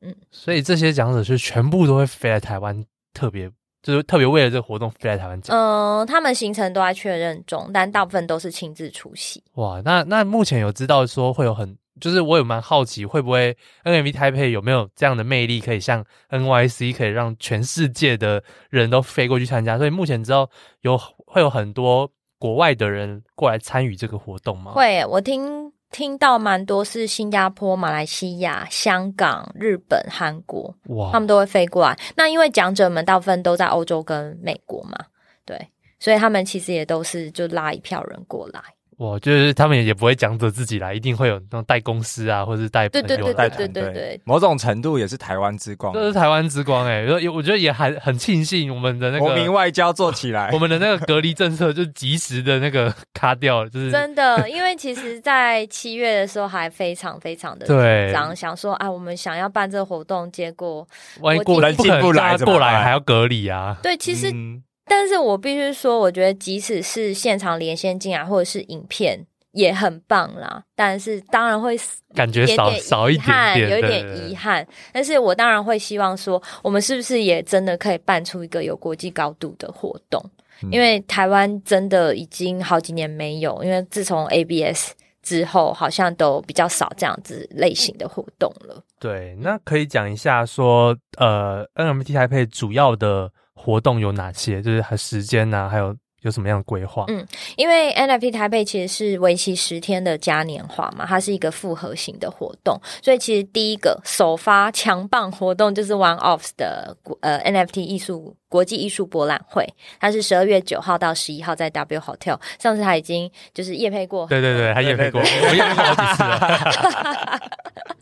嗯，所以这些讲者是全部都会飞来台湾，特别。就是特别为了这个活动飞来台湾讲，嗯，他们行程都在确认中，但大部分都是亲自出席。哇，那那目前有知道说会有很，就是我有蛮好奇，会不会 NMV Taipei 有没有这样的魅力，可以像 NYC 可以让全世界的人都飞过去参加？所以目前知道有会有很多国外的人过来参与这个活动吗？会，我听听到蛮多是新加坡、马来西亚、香港、日本、韩国，哇，他们都会飞过来。那因为讲者们大部分都在欧洲跟美国嘛，对，所以他们其实也都是就拉一票人过来。我就是他们也不会讲着自己来，一定会有那种带公司啊，或者是带朋友带团队。某种程度也是台湾之光，这是台湾之光哎、欸！我觉得也还很庆幸我们的那个国民外交做起来，我们的那个隔离政策就及时的那个卡掉，就是真的。因为其实，在七月的时候还非常非常的紧张，想说啊，我们想要办这个活动，结果万一过人进不来，过来还要隔离啊。对，其实。嗯但是我必须说，我觉得即使是现场连线进来，或者是影片也很棒啦。但是当然会感觉少少一点点，有一点遗憾。但是我当然会希望说，我们是不是也真的可以办出一个有国际高度的活动？嗯、因为台湾真的已经好几年没有，因为自从 ABS 之后，好像都比较少这样子类型的活动了。对，那可以讲一下说，呃，NMT 台配主要的。活动有哪些？就是还时间呐、啊，还有有什么样的规划？嗯，因为 NFT 台北其实是为期十天的嘉年华嘛，它是一个复合型的活动，所以其实第一个首发强棒活动就是 One Offs 的呃 NFT 艺术国际艺术博览会，它是十二月九号到十一号在 W Hotel。上次他已经就是夜配过，对对对，他夜配过，我业配过好几次了。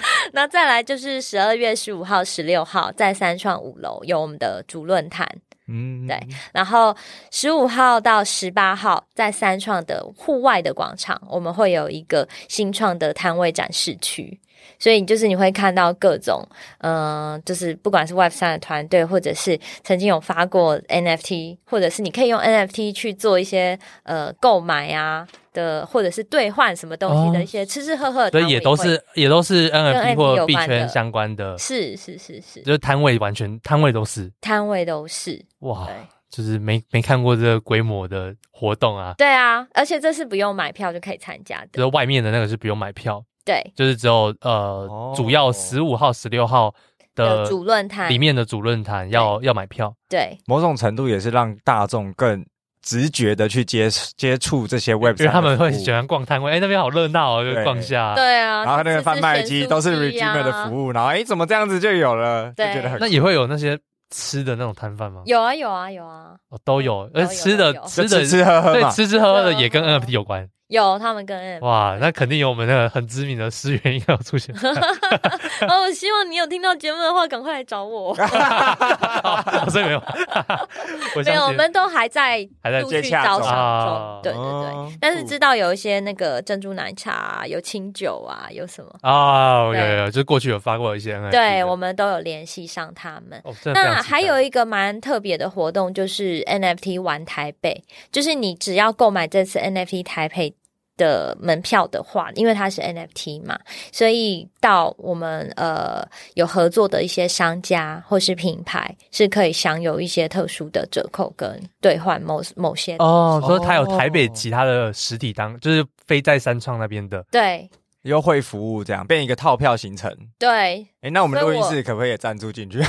那再来就是十二月十五号、十六号在三创五楼有我们的主论坛，嗯，对。然后十五号到十八号在三创的户外的广场，我们会有一个新创的摊位展示区。所以就是你会看到各种，嗯、呃，就是不管是 Web 三的团队，或者是曾经有发过 NFT，或者是你可以用 NFT 去做一些呃购买啊的，或者是兑换什么东西的一些吃吃喝喝的，所以也都是也都是 NFT 或币圈相关的，是是是是，就是摊位完全摊位都是摊位都是哇，就是没没看过这个规模的活动啊，对啊，而且这是不用买票就可以参加的，就是外面的那个是不用买票。对，就是只有呃，哦、主要十五号、十六号的主论坛里面的主论坛要要买票。对，某种程度也是让大众更直觉的去接接触这些 Web，因为他们会喜欢逛摊位，哎、欸，那边好热闹哦，就逛下。对啊，然后那个贩卖机都是 Regimer 的服务，然后哎、欸，怎么这样子就有了？对，就觉得很。那也会有那些吃的那种摊贩吗？有啊，有啊，有啊，哦，都有。而吃的吃的吃吃喝喝，对，吃吃喝喝的也跟 NFT 有关。有他们跟哇，那肯定有我们那个很知名的思源应该有出现。哦，我希望你有听到节目的话，赶快来找我。所以没有，没有，我们都还在还在接洽中。对对对，但是知道有一些那个珍珠奶茶，有清酒啊，有什么哦，有有，就是过去有发过一些。对，我们都有联系上他们。那还有一个蛮特别的活动，就是 NFT 玩台北，就是你只要购买这次 NFT 台北的门票的话，因为它是 NFT 嘛，所以到我们呃有合作的一些商家或是品牌是可以享有一些特殊的折扣跟兑换某某些哦。所以它有台北其他的实体当，就是非在三创那边的对优惠服务，这样变一个套票行程。对，哎、欸，那我们录音室可不可以也赞助进去？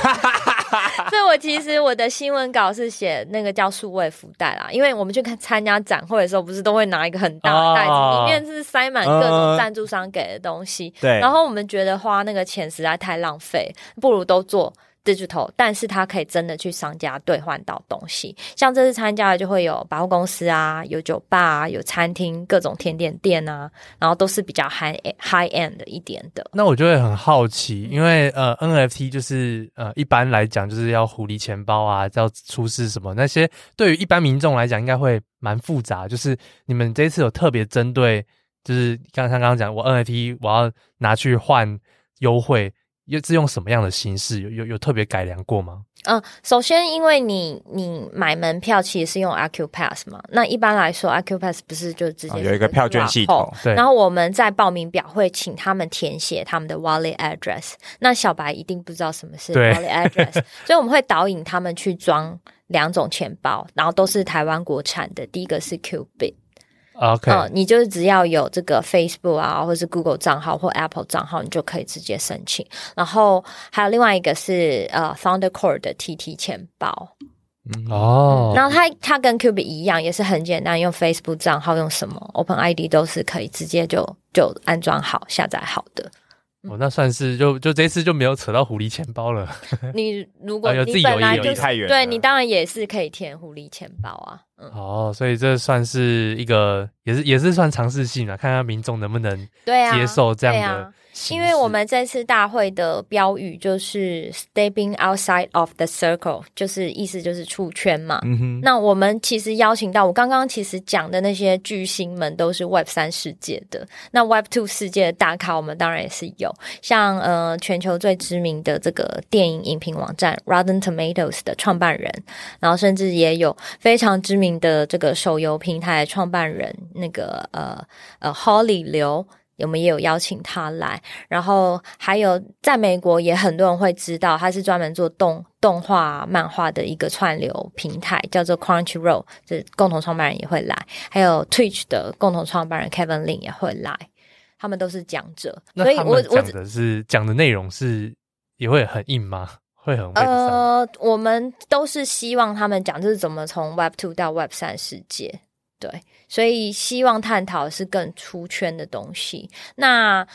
所以我其实我的新闻稿是写那个叫数位福袋啦，因为我们去看参加展会的时候，不是都会拿一个很大的袋子，里面是塞满各种赞助商给的东西。对，然后我们觉得花那个钱实在太浪费，不如都做。自助头但是它可以真的去商家兑换到东西，像这次参加的就会有百货公司啊，有酒吧啊，有餐厅，各种甜点店啊，然后都是比较 high high end 一点的。那我就会很好奇，因为呃 NFT 就是呃一般来讲就是要狐狸钱包啊，要出示什么那些，对于一般民众来讲应该会蛮复杂。就是你们这次有特别针对，就是刚才刚刚讲我 NFT 我要拿去换优惠。又是用什么样的形式？有有有特别改良过吗？嗯，首先，因为你你买门票其实是用 Accupass 嘛，那一般来说 Accupass 不是就直接、哦、有一个票券系统，对。然后我们在报名表会请他们填写他们的 Wallet Address，那小白一定不知道什么是 Wallet Address，所以我们会导引他们去装两种钱包，然后都是台湾国产的，第一个是 Qbit。OK，嗯，你就是只要有这个 Facebook 啊，或是 Google 账号或 Apple 账号，你就可以直接申请。然后还有另外一个是呃 Founder Core 的 TT 钱包，嗯、哦，然后它它跟 Qubit 一样，也是很简单，用 Facebook 账号用什么 Open ID 都是可以直接就就安装好下载好的。哦，那算是就就这次就没有扯到狐狸钱包了。你如果你本来就是对你当然也是可以填狐狸钱包啊。嗯、哦，所以这算是一个也是也是算尝试性啊，看看民众能不能接受这样的。因为我们这次大会的标语就是 “Stepping outside of the circle”，就是意思就是出圈嘛。嗯哼。那我们其实邀请到我刚刚其实讲的那些巨星们，都是 Web 三世界的。那 Web Two 世界的大咖，我们当然也是有，像呃全球最知名的这个电影影评网站 Rotten Tomatoes 的创办人，然后甚至也有非常知名的这个手游平台的创办人，那个呃呃 Holly 刘。我们也有邀请他来，然后还有在美国也很多人会知道，他是专门做动动画漫画的一个串流平台，叫做 Crunchyroll，这共同创办人也会来，还有 Twitch 的共同创办人 Kevin Lin 也会来，他们都是讲者。所以我我讲的是讲的内容是也会很硬吗？会很呃，我们都是希望他们讲就是怎么从 Web Two 到 Web 三世界。对，所以希望探讨是更出圈的东西。那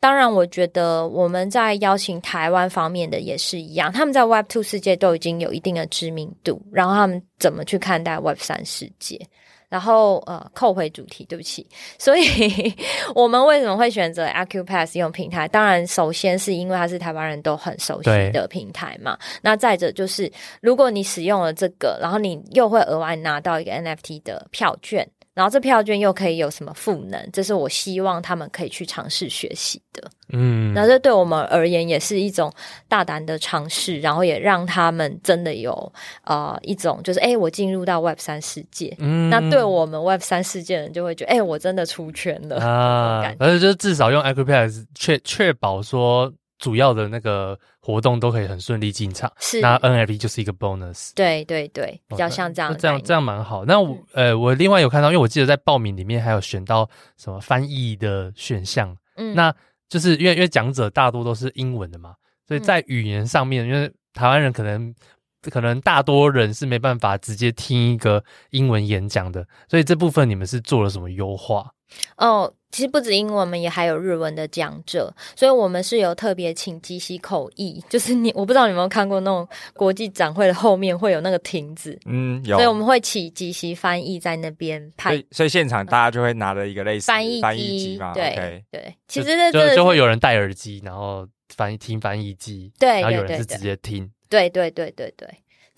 当然，我觉得我们在邀请台湾方面的也是一样，他们在 Web Two 世界都已经有一定的知名度，然后他们怎么去看待 Web 三世界？然后呃，扣回主题，对不起。所以 我们为什么会选择 Accupass 用平台？当然，首先是因为它是台湾人都很熟悉的平台嘛。那再者就是，如果你使用了这个，然后你又会额外拿到一个 NFT 的票券。然后这票券又可以有什么赋能？这是我希望他们可以去尝试学习的。嗯，那这对我们而言也是一种大胆的尝试，然后也让他们真的有呃一种就是哎，我进入到 Web 三世界。嗯，那对我们 Web 三世界的人就会觉得哎，我真的出圈了啊！而且就是至少用 Accupass 确确保说。主要的那个活动都可以很顺利进场，是。那 NFT 就是一个 bonus，对对对，比较像这样，这样这样蛮好。那我、嗯、呃，我另外有看到，因为我记得在报名里面还有选到什么翻译的选项，嗯，那就是因为因为讲者大多都是英文的嘛，所以在语言上面，嗯、因为台湾人可能可能大多人是没办法直接听一个英文演讲的，所以这部分你们是做了什么优化？哦。其实不止英文，我们也还有日文的讲者，所以我们是有特别请即席口译，就是你我不知道你有没有看过那种国际展会的后面会有那个亭子，嗯，有，所以我们会请即席翻译在那边拍，所以，所以现场大家就会拿着一个类似翻译翻译机嘛，对对，其实这就就会有人戴耳机，然后翻译听翻译机，对，然后有人是直接听，对对对对对。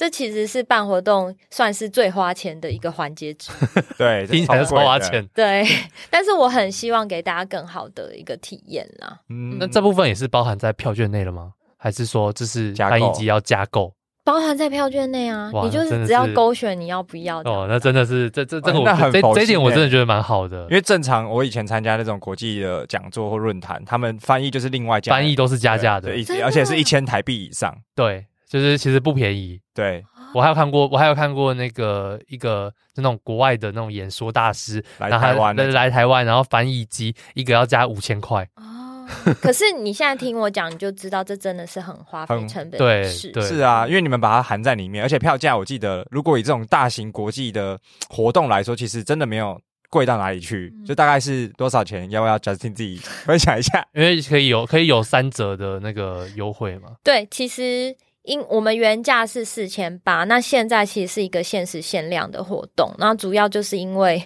这其实是办活动算是最花钱的一个环节之一，对，听起来超花钱。对，但是我很希望给大家更好的一个体验啦。嗯，那这部分也是包含在票券内了吗？还是说这是翻译机要加购？包含在票券内啊，你就是只要勾选你要不要的。哦，那真的是这这这个我这这一点我真的觉得蛮好的，因为正常我以前参加那种国际的讲座或论坛，他们翻译就是另外加，翻译都是加价的，而且是一千台币以上。对。就是其实不便宜，对，我还有看过，我还有看过那个一个那种国外的那种演说大师来台湾，来来台湾，然后翻译机一个要加五千块哦。可是你现在听我讲，你就知道这真的是很花费成本的事。对，是啊，因为你们把它含在里面，而且票价我记得，如果以这种大型国际的活动来说，其实真的没有贵到哪里去，就大概是多少钱？要不要 Justin 自己分享一下？因为可以有可以有三折的那个优惠嘛。对，其实。因我们原价是四千八，那现在其实是一个限时限量的活动，那主要就是因为。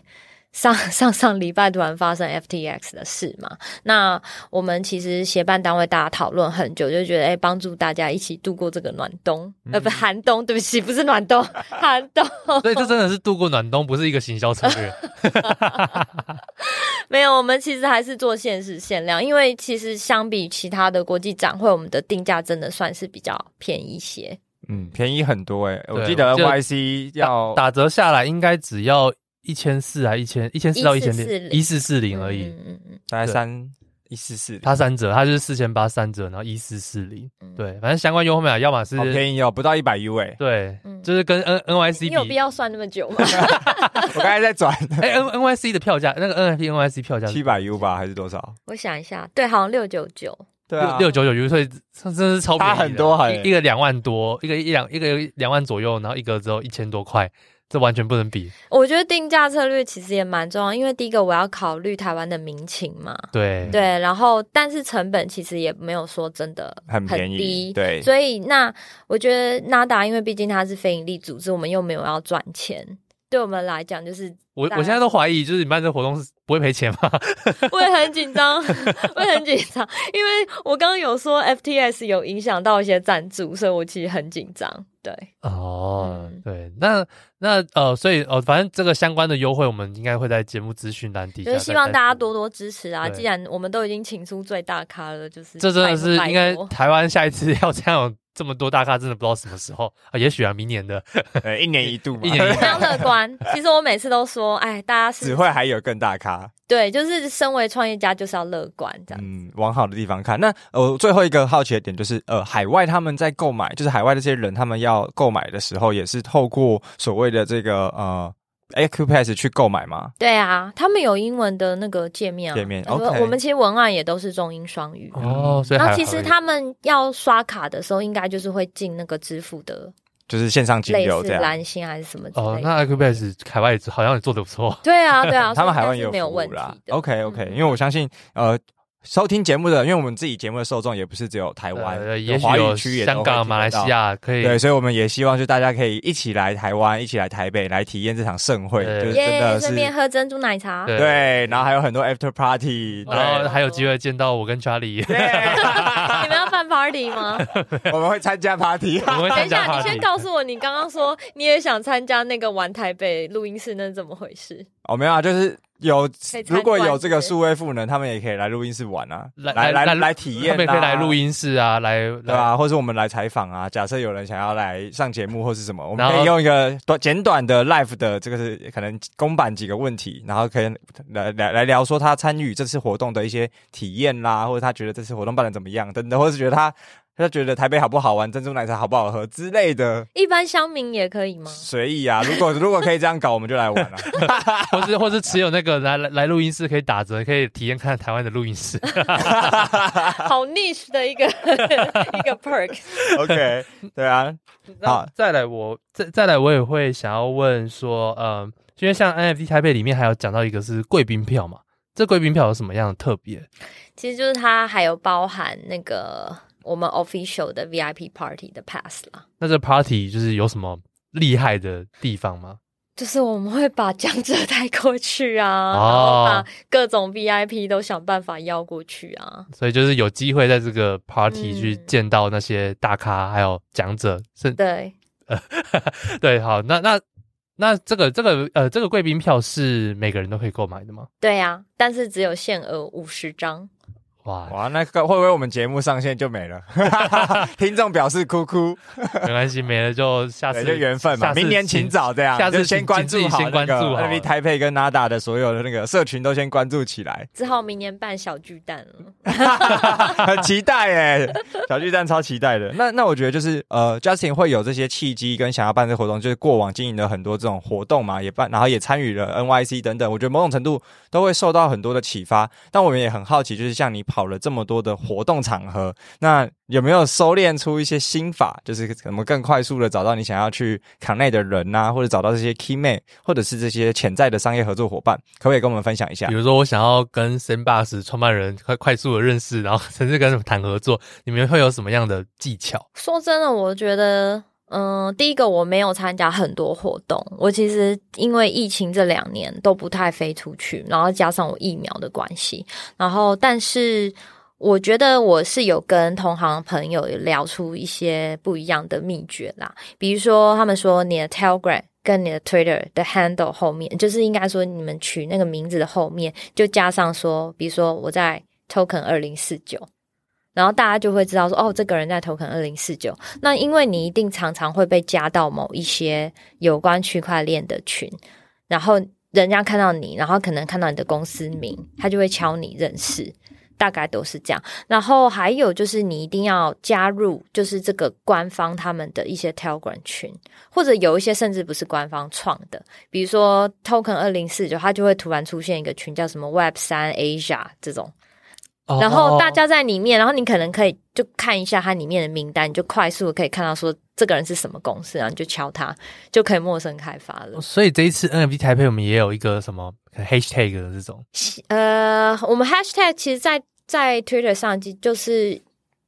上 上上礼拜突然发生 FTX 的事嘛，那我们其实协办单位大家讨论很久，就觉得哎，帮助大家一起度过这个暖冬，嗯、呃，不寒冬，对不起，不是暖冬，寒冬。所以这真的是度过暖冬，不是一个行销策略。没有，我们其实还是做限时限量，因为其实相比其他的国际展会，我们的定价真的算是比较便宜一些。嗯，便宜很多哎、欸，我记得 NYC 要打折下来应该只要。一千四还一千一千四到一千六一四四零。而已，嗯嗯，大概三一四四零，它三折，它就是四千八三折，然后一四四零，对，反正相关优惠码要么是好便宜哦，不到一百 U 诶，对，就是跟 N N Y C 比，你有必要算那么久吗？我刚才在转，哎，N N Y C 的票价，那个 N F P N Y C 票价七百 U 吧，还是多少？我想一下，对，好像六九九，对啊，六九九优惠真的是超便宜，很多，一个两万多，一个一两一个两万左右，然后一个只有一千多块。这完全不能比。我觉得定价策略其实也蛮重要，因为第一个我要考虑台湾的民情嘛。对对，然后但是成本其实也没有说真的很低，很便宜。对，所以那我觉得 NADA，因为毕竟它是非营利组织，我们又没有要赚钱，对我们来讲就是。我我现在都怀疑，就是你办这个活动是不会赔钱吗？我也很紧张，我也很紧张，因为我刚刚有说 FTS 有影响到一些赞助，所以我其实很紧张。对，哦，嗯、对，那那呃，所以呃，反正这个相关的优惠，我们应该会在节目资讯栏底下。就是希望大家多多支持啊！既然我们都已经请出最大咖了，就是这真的是应该台湾下一次 要这样。这么多大咖，真的不知道什么时候啊？也许啊，明年的，呃，一年一度嘛，一年一度。非常乐观。其实我每次都说，哎，大家是只会还有更大咖。对，就是身为创业家，就是要乐观这样。嗯，往好的地方看。那呃，最后一个好奇的点就是，呃，海外他们在购买，就是海外这些人他们要购买的时候，也是透过所谓的这个呃。Acupass 去购买吗？对啊，他们有英文的那个界面啊。界面，OK。我们其实文案也都是中英双语哦。所以，然后其实他们要刷卡的时候，应该就是会进那个支付的，就是线上金流这样，蓝星还是什么之类的。哦，那 Acupass 海外好像也做的不错。对啊，对啊，他们海外也有没有问题啦。OK OK，因为我相信呃。收听节目的，因为我们自己节目的受众也不是只有台湾，呃，也许有香港、马来西亚可以。对，所以我们也希望就大家可以一起来台湾，一起来台北来体验这场盛会，就是真的是顺便喝珍珠奶茶。对，然后还有很多 after party，然后还有机会见到我跟 Charlie。你们要办 party 吗？我们会参加 party。我们会参加 party。等一下，你先告诉我，你刚刚说你也想参加那个玩台北录音室，那是怎么回事？哦，没有啊，就是。有，如果有这个数位赋能，他们也可以来录音室玩啊，来来来来体验，他们可以来录音室啊，来对吧？或者我们来采访啊。假设有人想要来上节目或是什么，我们可以用一个短简短的 live 的这个是可能公版几个问题，然后可以来来来聊说他参与这次活动的一些体验啦，或者他觉得这次活动办的怎么样等等，或是觉得他。他觉得台北好不好玩，珍珠奶茶好不好喝之类的，一般乡民也可以吗？随意啊，如果如果可以这样搞，我们就来玩了。或是或是持有那个来来来录音室可以打折，可以体验看台湾的录音室。好 niche 的一个 一个 perk。OK，对啊。好，再来我再再来我也会想要问说，嗯，因为像 NFT 台北里面还有讲到一个是贵宾票嘛，这贵宾票有什么样的特别？其实就是它还有包含那个。我们 official 的 VIP party 的 pass 啦，那这 party 就是有什么厉害的地方吗？就是我们会把讲者带过去啊，哦、然后把各种 VIP 都想办法邀过去啊，所以就是有机会在这个 party 去见到那些大咖，还有讲者，是、嗯，对，呃，对，好，那那那这个这个呃这个贵宾票是每个人都可以购买的吗？对呀、啊，但是只有限额五十张。哇哇，那个会不会我们节目上线就没了？听众表示哭哭，没关系，没了就下次就缘分嘛。明年请早这样，下次先关注好那个 NFT 台北跟 NADA 的所有的那个社群都先关注起来。只好明年办小巨蛋了，很期待哎，小巨蛋超期待的。那那我觉得就是呃，Justin 会有这些契机跟想要办这个活动，就是过往经营的很多这种活动嘛，也办，然后也参与了 NYC 等等。我觉得某种程度都会受到很多的启发。但我们也很好奇，就是像你。跑了这么多的活动场合，那有没有收敛出一些心法，就是怎么更快速的找到你想要去 connect 的人呐、啊，或者找到这些 key man，或者是这些潜在的商业合作伙伴，可不可以跟我们分享一下？比如说，我想要跟 Sandbox 创办人快快速的认识，然后 甚至跟他们谈合作，你们会有什么样的技巧？说真的，我觉得。嗯，第一个我没有参加很多活动，我其实因为疫情这两年都不太飞出去，然后加上我疫苗的关系，然后但是我觉得我是有跟同行朋友聊出一些不一样的秘诀啦，比如说他们说你的 Telegram 跟你的 Twitter 的 handle 后面，就是应该说你们取那个名字的后面就加上说，比如说我在 Token 二零四九。然后大家就会知道说，哦，这个人在 Token 二零四九。那因为你一定常常会被加到某一些有关区块链的群，然后人家看到你，然后可能看到你的公司名，他就会敲你认识，大概都是这样。然后还有就是你一定要加入，就是这个官方他们的一些 Telegram 群，或者有一些甚至不是官方创的，比如说 Token 二零四九，它就会突然出现一个群，叫什么 Web 三 Asia 这种。然后大家在里面，然后你可能可以就看一下它里面的名单，你就快速的可以看到说这个人是什么公司，然后你就敲他，就可以陌生开发了。所以这一次 NFT 台配我们也有一个什么 hashtag 的这种，呃，我们 hashtag 其实在在 Twitter 上就就是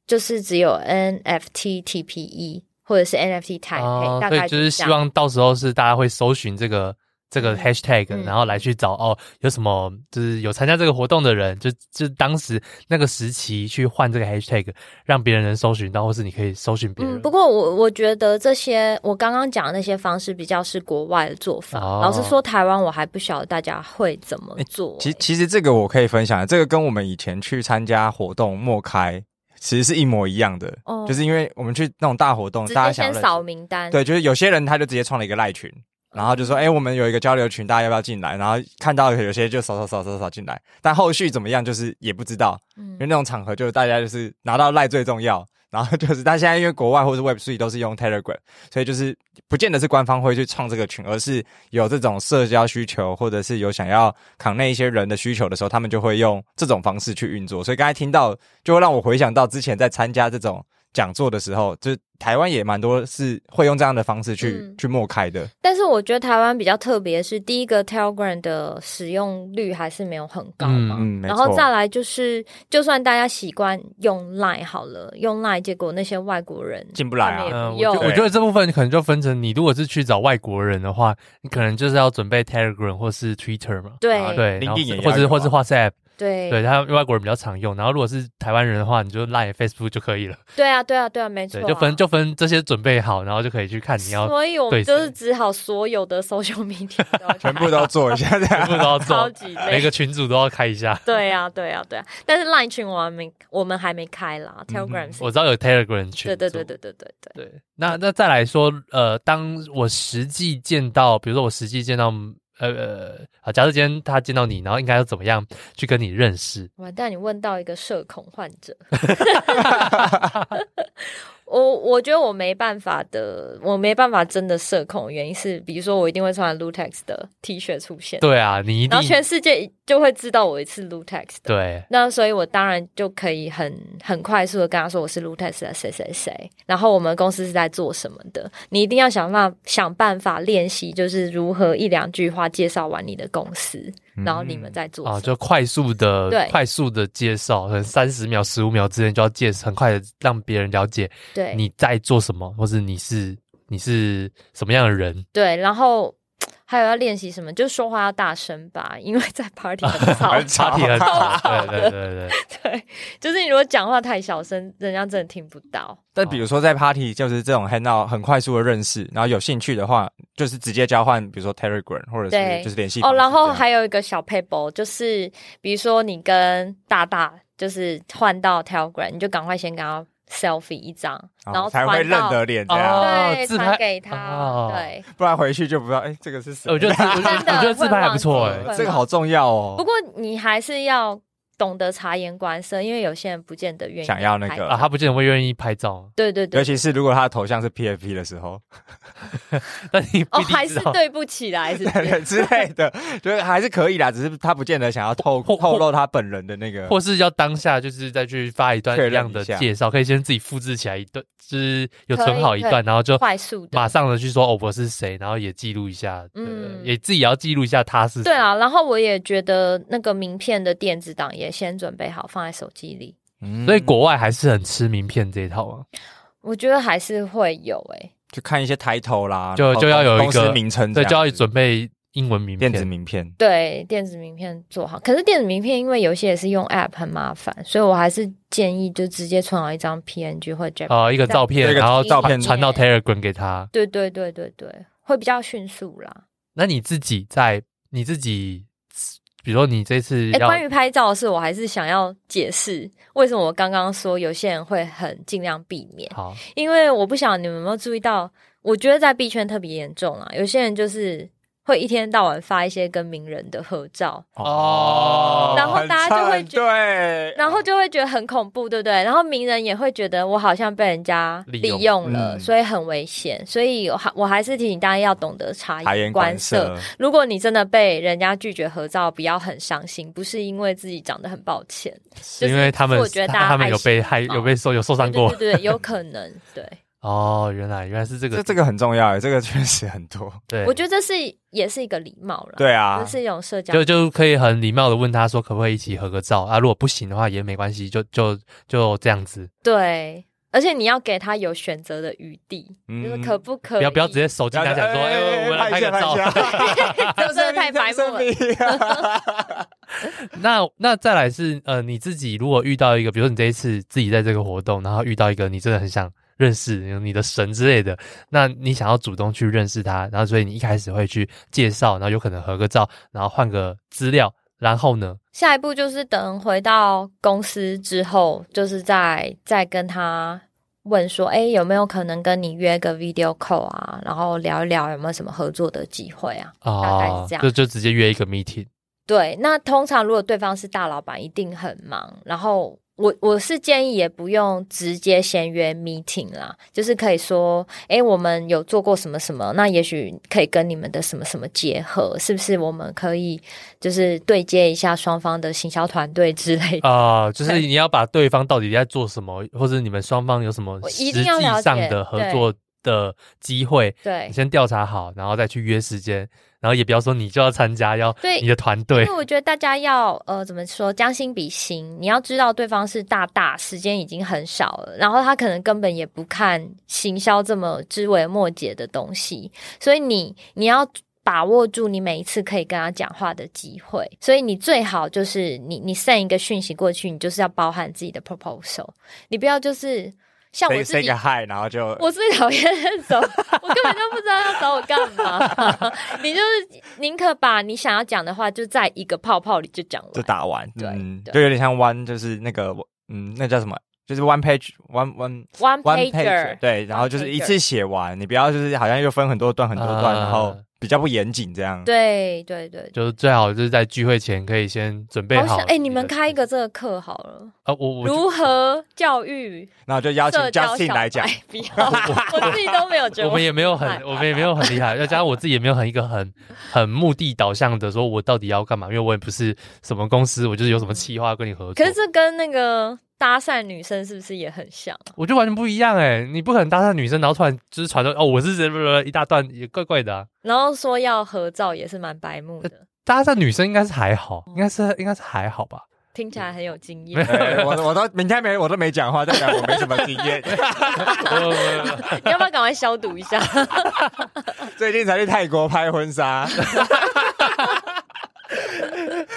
就是只有 NFT TPE 或者是 NFT 台配，哦、大概就是希望到时候是大家会搜寻这个。这个 hashtag，、嗯、然后来去找哦，有什么就是有参加这个活动的人，就就当时那个时期去换这个 hashtag，让别人能搜寻到，或是你可以搜寻别人。嗯、不过我我觉得这些我刚刚讲的那些方式比较是国外的做法。哦、老实说，台湾我还不晓得大家会怎么做、欸。其其实这个我可以分享，这个跟我们以前去参加活动莫开其实是一模一样的。哦，就是因为我们去那种大活动，大家先扫名单。对，就是有些人他就直接创了一个赖群。然后就说，哎、欸，我们有一个交流群，大家要不要进来？然后看到有些就扫扫扫扫扫进来，但后续怎么样，就是也不知道。嗯，因为那种场合，就是大家就是拿到赖最重要。然后就是，但现在因为国外或是 Web3 都是用 Telegram，所以就是不见得是官方会去创这个群，而是有这种社交需求，或者是有想要 connect 一些人的需求的时候，他们就会用这种方式去运作。所以刚才听到，就会让我回想到之前在参加这种。讲座的时候，就台湾也蛮多是会用这样的方式去、嗯、去默开的。但是我觉得台湾比较特别是，第一个 Telegram 的使用率还是没有很高嘛。嗯，嗯，然后再来就是，就算大家习惯用 Line 好了，用 Line 结果那些外国人进不来啊。嗯，我我觉得这部分可能就分成，你如果是去找外国人的话，你可能就是要准备 Telegram 或是 Twitter 嘛。对对，然后或者或是 WhatsApp。对，对他外国人比较常用，然后如果是台湾人的话，你就 Line Facebook 就可以了。对啊，对啊，对啊，没错、啊。就分就分这些准备好，然后就可以去看你要。所以我们就是只好所有的 social media 全部都要做一下，全部都要做，超级每个群组都要开一下。对啊，对啊，对啊。但是 Line 群我还没，我们还没开啦。Telegram，、嗯、我知道有 Telegram 群。对对对对对对对。对，那那再来说，呃，当我实际见到，比如说我实际见到。呃呃，好，假设今天他见到你，然后应该要怎么样去跟你认识？完蛋，你问到一个社恐患者。我我觉得我没办法的，我没办法真的社恐，原因是，比如说我一定会穿 Lootex 的 T 恤出现。对啊，你一定，然后全世界就会知道我一次 Lootex 的。对，那所以我当然就可以很很快速的跟他说我是 Lootex 的谁谁谁，然后我们公司是在做什么的。你一定要想办法想办法练习，就是如何一两句话介绍完你的公司。然后你们在做啊，就快速的、对快速的介绍，可能三十秒、十五秒之内就要介绍，很快的让别人了解，对你在做什么，或是你是你是什么样的人。对，然后。还有要练习什么？就是说话要大声吧，因为在 party 很吵，party 很吵。对对对对，对，就是你如果讲话太小声，人家真的听不到。但比如说在 party，就是这种 hangout 很快速的认识，然后有兴趣的话，就是直接交换，比如说 Telegram 或者是就是联系。哦，然后还有一个小 paper，就是比如说你跟大大就是换到 Telegram，你就赶快先跟他。Selfie 一张，然后才会认得脸，这样对，传给他，对，不然回去就不知道，哎，这个是谁？我觉得，我觉得自拍还不错，哎，这个好重要哦。不过你还是要。懂得察言观色，因为有些人不见得愿意想要那个。啊，他不见得会愿意拍照。对对对，尤其是如果他的头像是 PFP 的时候，那你哦还是对不起来，之类的，就是还是可以啦，只是他不见得想要透透露他本人的那个，或是要当下就是再去发一段这样的介绍，可以先自己复制起来一段，就是有存好一段，然后就快速马上的去说哦我是谁，然后也记录一下，嗯，也自己要记录一下他是谁。对啊，然后我也觉得那个名片的电子档也先准备好。放在手机里，嗯，所以国外还是很吃名片这一套啊。我觉得还是会有诶、欸，就看一些抬头啦，就就要有一个名称，对，就要准备英文名片、电子名片。对，电子名片做好。可是电子名片因为有些也是用 App 很麻烦，所以我还是建议就直接存好一张 PNG 或者哦一个照片，然后照片传到 Telegram 给他。对对对对对，会比较迅速啦。那你自己在你自己。比如说你这次，哎，关于拍照的事，我还是想要解释为什么我刚刚说有些人会很尽量避免。好，因为我不晓得你们有没有注意到，我觉得在币圈特别严重啊。有些人就是会一天到晚发一些跟名人的合照。哦，然后大家就会觉得对，然后就会觉得很恐怖，对不对？然后名人也会觉得我好像被人家利用。了，用嗯、所以很危险。所以我还我还是提醒大家要懂得察言观色。如果你真的被人家拒绝合照，不要很伤心，不是因为自己长得很抱歉，是。因为他们我觉得大家他们有被害有被受有受伤过，对对，对，有可能对。哦，原来原来是这个，这这个很重要，这个确实很多。对，我觉得这是也是一个礼貌了。对啊，这是一种社交，就就可以很礼貌的问他说，可不可以一起合个照啊？如果不行的话也没关系，就就就这样子。对，而且你要给他有选择的余地，嗯、就是可不可以？不要不要直接手机拿起来说，哎、欸欸欸，我们来拍个照，这真的太白目了。那那再来是呃，你自己如果遇到一个，比如说你这一次自己在这个活动，然后遇到一个你真的很想。认识你的神之类的，那你想要主动去认识他，然后所以你一开始会去介绍，然后有可能合个照，然后换个资料，然后呢？下一步就是等回到公司之后，就是再再跟他问说，哎，有没有可能跟你约个 video call 啊，然后聊一聊有没有什么合作的机会啊？哦，大概是这样，就就直接约一个 meeting。对，那通常如果对方是大老板，一定很忙，然后。我我是建议也不用直接先约 meeting 啦，就是可以说，诶，我们有做过什么什么，那也许可以跟你们的什么什么结合，是不是？我们可以就是对接一下双方的行销团队之类的啊、呃，就是你要把对方到底在做什么，或者你们双方有什么实际上的合作的机会，对，你先调查好，然后再去约时间。然后也不要说你就要参加，要你的团队。因为我觉得大家要呃怎么说，将心比心。你要知道对方是大大，时间已经很少了，然后他可能根本也不看行销这么枝微末节的东西，所以你你要把握住你每一次可以跟他讲话的机会。所以你最好就是你你 send 一个讯息过去，你就是要包含自己的 proposal，你不要就是。像我自己，然后就我最讨厌那种，我根本就不知道要找我干嘛。你就是宁可把你想要讲的话，就在一个泡泡里就讲完，就打完。对，嗯、对就有点像 one，就是那个嗯，那叫什么？就是 one page，one one one page。对，然后就是一次写完，你不要就是好像又分很多段很多段，呃、然后。比较不严谨，这样对对对，就是最好就是在聚会前可以先准备好。哎、欸，你们开一个这个课好了啊！我我如何教育？那我就邀请 Justin 来讲。不要，我自己都没有觉得。我们也没有很，我们也没有很厉害。再加上我自己也没有很一个很很目的导向的，说我到底要干嘛？因为我也不是什么公司，我就是有什么企划跟你合作。可是这跟那个。搭讪女生是不是也很像？我觉得完全不一样哎、欸！你不可能搭讪女生，然后突然就是传说哦，我是一大段也怪怪的啊。然后说要合照也是蛮白目的。搭讪女生应该是还好，应该是应该是还好吧？听起来很有经验。我我都明天没我都没讲话，代表我没什么经验。你要不要赶快消毒一下？最近才去泰国拍婚纱。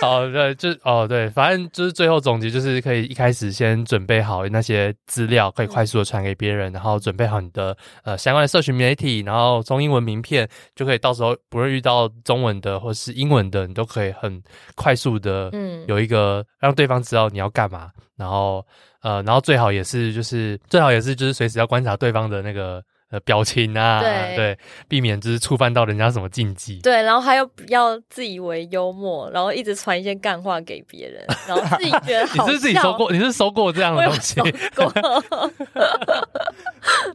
好，对，就哦，对，反正就是最后总结，就是可以一开始先准备好那些资料，可以快速的传给别人，然后准备好你的呃相关的社群媒体，然后中英文名片，就可以到时候不论遇到中文的或是英文的，你都可以很快速的，嗯，有一个让对方知道你要干嘛，然后呃，然后最好也是就是最好也是就是随时要观察对方的那个。呃，表情啊，对，对，避免就是触犯到人家什么禁忌。对，然后还有要自以为幽默，然后一直传一些干话给别人，然后自己觉得好笑。你是自己收过？你是收过这样的东西？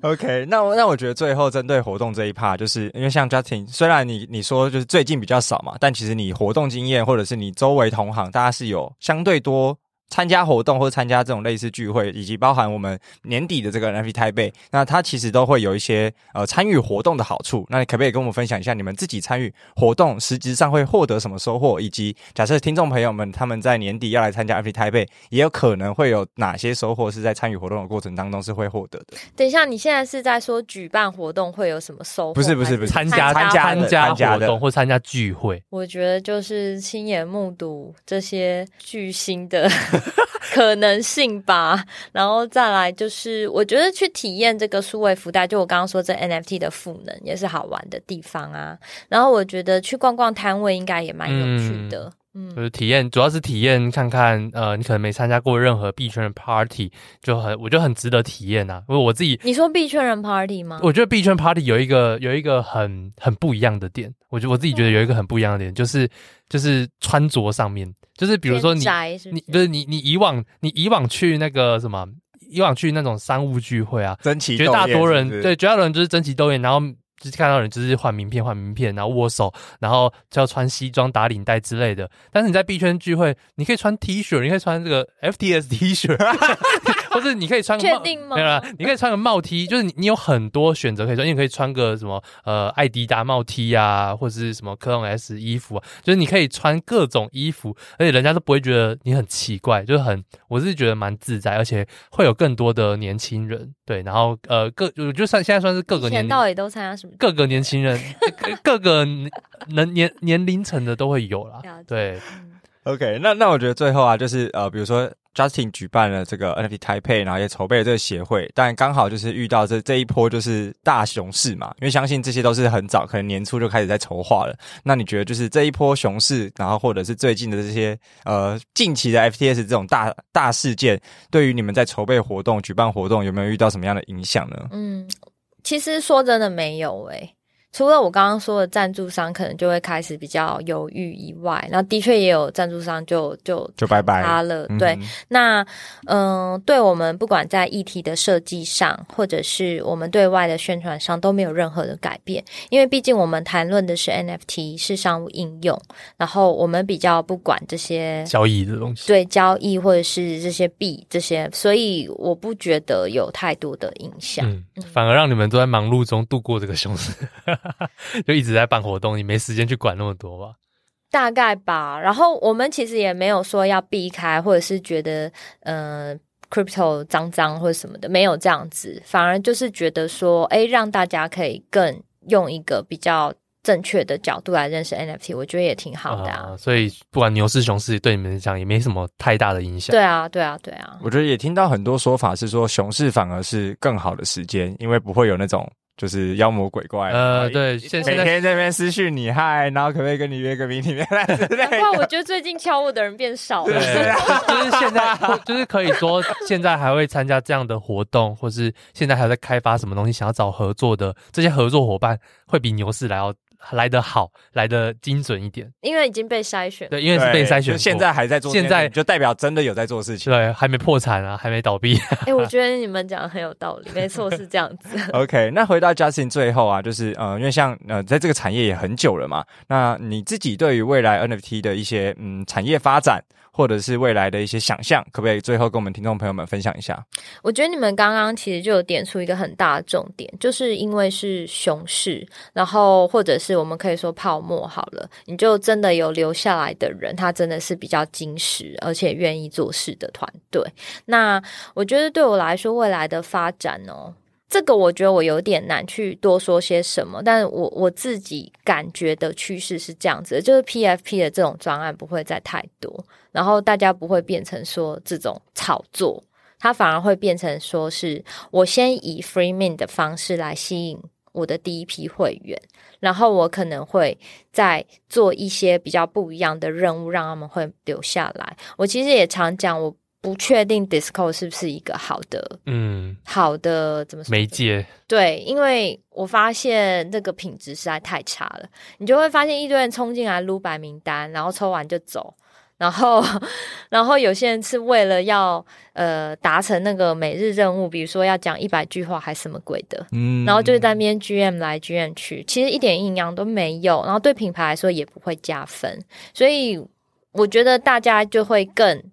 OK，那我那我觉得最后针对活动这一 part，就是因为像 Justin，虽然你你说就是最近比较少嘛，但其实你活动经验或者是你周围同行，大家是有相对多。参加活动或者参加这种类似聚会，以及包含我们年底的这个 NFT 台北，那它其实都会有一些呃参与活动的好处。那你可不可以跟我们分享一下，你们自己参与活动实质上会获得什么收获？以及假设听众朋友们他们在年底要来参加 NFT 台北，也有可能会有哪些收获是在参与活动的过程当中是会获得的？等一下，你现在是在说举办活动会有什么收获？不是不是不是，参加参加参加活动或参加聚会。我觉得就是亲眼目睹这些巨星的。可能性吧，然后再来就是，我觉得去体验这个数位福袋，就我刚刚说这 NFT 的赋能也是好玩的地方啊。然后我觉得去逛逛摊位应该也蛮有趣的。嗯，就是体验，主要是体验看看，呃，你可能没参加过任何币圈的 party，就很，我觉得很值得体验呐、啊。因为我自己，你说币圈人 party 吗？我觉得币圈 party 有一个有一个很很不一样的点，我觉得我自己觉得有一个很不一样的点，就是就是穿着上面，就是比如说你是是你不是你你以往你以往去那个什么，以往去那种商务聚会啊，争奇绝大多人是是对绝大多人就是争奇斗艳，然后。就是看到人就是换名片换名片，然后握手，然后就要穿西装打领带之类的。但是你在币圈聚会，你可以穿 T 恤，你可以穿这个 FTS T 恤，或者你可以穿个帽，确定吗？没有啦，你可以穿个帽 T，就是你你有很多选择可以穿，你可以穿个什么呃艾迪达帽 T 啊，或者是什么科隆 S 衣服啊，就是你可以穿各种衣服，而且人家都不会觉得你很奇怪，就是很我是觉得蛮自在，而且会有更多的年轻人对，然后呃各我就算现在算是各个年龄到底都参加什么？各个年轻人，各个能年年龄层的都会有啦。对，OK，那那我觉得最后啊，就是呃，比如说 Justin 举办了这个 NFT Taipei，然后也筹备了这个协会，但刚好就是遇到这这一波就是大熊市嘛，因为相信这些都是很早，可能年初就开始在筹划了。那你觉得就是这一波熊市，然后或者是最近的这些呃近期的 FTS 这种大大事件，对于你们在筹备活动、举办活动有没有遇到什么样的影响呢？嗯。其实说真的没有诶、除了我刚刚说的赞助商可能就会开始比较犹豫以外，那的确也有赞助商就就就拜拜。他了。对，那嗯、呃，对我们不管在议题的设计上，或者是我们对外的宣传上都没有任何的改变，因为毕竟我们谈论的是 NFT 是商务应用，然后我们比较不管这些交易的东西，对交易或者是这些币这些，所以我不觉得有太多的影响，嗯，反而让你们都在忙碌中度过这个熊市。就一直在办活动，你没时间去管那么多吧？大概吧。然后我们其实也没有说要避开，或者是觉得呃，crypto 脏脏或者什么的，没有这样子。反而就是觉得说，哎，让大家可以更用一个比较正确的角度来认识 NFT，我觉得也挺好的啊。啊所以不管牛市熊市，对你们来讲也没什么太大的影响。对啊，对啊，对啊。我觉得也听到很多说法是说，熊市反而是更好的时间，因为不会有那种。就是妖魔鬼怪，呃，对，现在每天在那边私讯你嗨，然后可不可以跟你约个名？里面来之类的。难怪我觉得最近敲我的人变少了。对，就是现在，就是可以说现在还会参加这样的活动，或是现在还在开发什么东西，想要找合作的这些合作伙伴，会比牛市来要。来得好，来得精准一点，因为已经被筛选。对，因为是被筛选，现在还在做，现在就代表真的有在做事情。对，还没破产啊，还没倒闭。哎、欸，我觉得你们讲的很有道理，没错，是这样子。OK，那回到 Justin 最后啊，就是呃，因为像呃，在这个产业也很久了嘛，那你自己对于未来 NFT 的一些嗯产业发展，或者是未来的一些想象，可不可以最后跟我们听众朋友们分享一下？我觉得你们刚刚其实就有点出一个很大的重点，就是因为是熊市，然后或者是我们可以说泡沫好了，你就真的有留下来的人，他真的是比较精实而且愿意做事的团队。那我觉得对我来说，未来的发展哦。这个我觉得我有点难去多说些什么，但我我自己感觉的趋势是这样子，就是 PFP 的这种专案不会再太多，然后大家不会变成说这种炒作，它反而会变成说是我先以 free min 的方式来吸引我的第一批会员，然后我可能会再做一些比较不一样的任务，让他们会留下来。我其实也常讲我。不确定 Discord 是不是一个好的，嗯，好的怎么说媒介？对，因为我发现这个品质实在太差了，你就会发现一堆人冲进来撸白名单，然后抽完就走，然后，然后有些人是为了要呃达成那个每日任务，比如说要讲一百句话还什么鬼的，嗯，然后就在那边 GM 来 GM 去，其实一点营养都没有，然后对品牌来说也不会加分，所以我觉得大家就会更。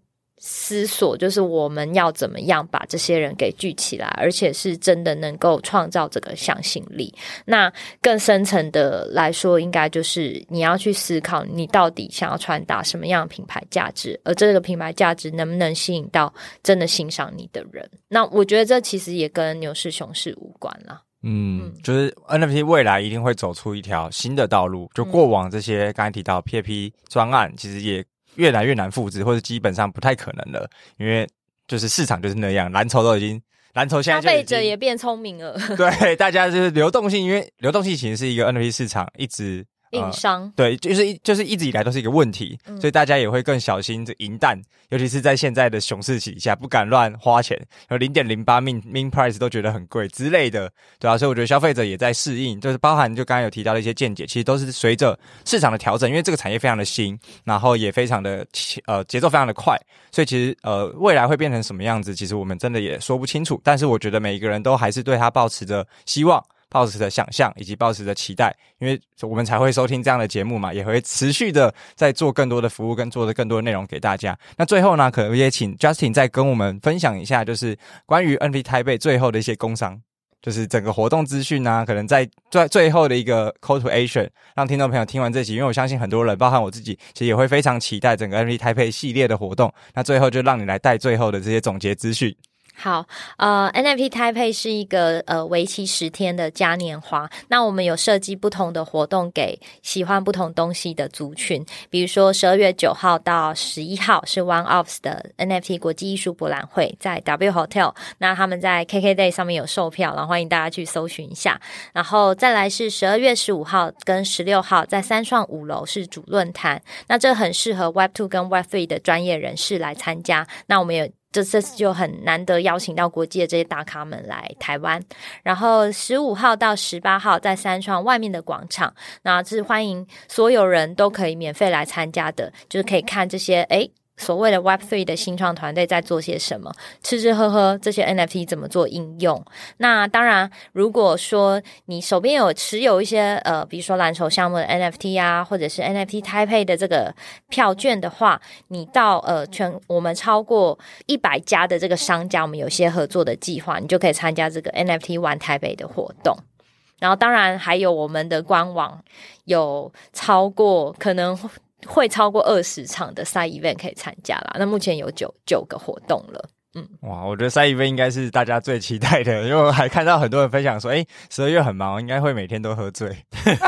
思索就是我们要怎么样把这些人给聚起来，而且是真的能够创造这个向心力。那更深层的来说，应该就是你要去思考，你到底想要传达什么样的品牌价值，而这个品牌价值能不能吸引到真的欣赏你的人？那我觉得这其实也跟牛市熊市无关了。嗯，就是 NFT 未来一定会走出一条新的道路。就过往这些刚才提到 PAP 专案，其实也。越来越难复制，或者基本上不太可能了，因为就是市场就是那样，蓝筹都已经，蓝筹现在消费者也变聪明了。对，大家就是流动性，因为流动性其实是一个 NFT 市场一直硬伤，对，就是一就是一直以来都是一个问题，嗯、所以大家也会更小心这银弹，尤其是在现在的熊市底下，不敢乱花钱，有零点零八 min min price 都觉得很贵之类的，对啊，所以我觉得消费者也在适应，就是包含就刚刚有提到的一些见解，其实都是随着市场的调整，因为这个产业非常的新，然后也非常的呃节奏非常的快，所以其实呃未来会变成什么样子，其实我们真的也说不清楚，但是我觉得每一个人都还是对他抱持着希望。抱持的想象以及抱持的期待，因为我们才会收听这样的节目嘛，也会持续的在做更多的服务跟做的更多的内容给大家。那最后呢，可能也请 Justin 再跟我们分享一下，就是关于 NFT Taipei 最后的一些工商，就是整个活动资讯啊，可能在最最后的一个 Call to Action，让听众朋友听完这集，因为我相信很多人，包含我自己，其实也会非常期待整个 NFT Taipei 系列的活动。那最后就让你来带最后的这些总结资讯。好，呃，NFT Taipei 是一个呃为期十天的嘉年华。那我们有设计不同的活动给喜欢不同东西的族群，比如说十二月九号到十一号是 One Offs 的 NFT 国际艺术博览会，在 W Hotel。那他们在 KKday 上面有售票，然后欢迎大家去搜寻一下。然后再来是十二月十五号跟十六号在三创五楼是主论坛，那这很适合 Web Two 跟 Web Three 的专业人士来参加。那我们有。这次就很难得邀请到国际的这些大咖们来台湾，然后十五号到十八号在三创外面的广场，那是欢迎所有人都可以免费来参加的，就是可以看这些诶。所谓的 Web Three 的新创团队在做些什么？吃吃喝喝这些 NFT 怎么做应用？那当然，如果说你手边有持有一些呃，比如说蓝筹项目的 NFT 啊，或者是 NFT Taipei 的这个票券的话，你到呃全我们超过一百家的这个商家，我们有些合作的计划，你就可以参加这个 NFT 玩台北的活动。然后，当然还有我们的官网有超过可能。会超过二十场的 side event 可以参加啦，那目前有九九个活动了。嗯，哇，我觉得 side event 应该是大家最期待的，因为我还看到很多人分享说，哎，十二月很忙，应该会每天都喝醉。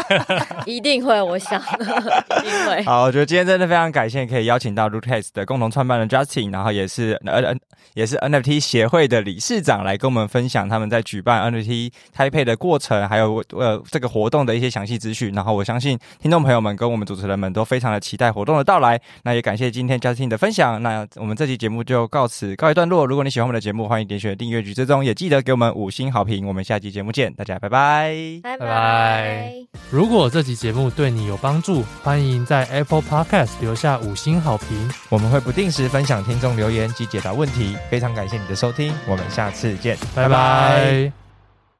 一定会，我想，一定会。好，我觉得今天真的非常感谢可以邀请到 Rootex 的共同创办人 Justin，然后也是 N N 也是 NFT 协会的理事长，来跟我们分享他们在举办 NFT Taipei 的过程，还有呃这个活动的一些详细资讯。然后我相信听众朋友们跟我们主持人们都非常的期待活动的到来。那也感谢今天 Justin 的分享。那我们这期节目就告此告一段落。如果你喜欢我们的节目，欢迎点选订阅及追踪，也记得给我们五星好评。我们下期节目见，大家拜拜，拜拜。如果这期节目对你有帮助，欢迎在 Apple Podcast 留下五星好评。我们会不定时分享听众留言及解答问题。非常感谢你的收听，我们下次见，拜拜。拜拜。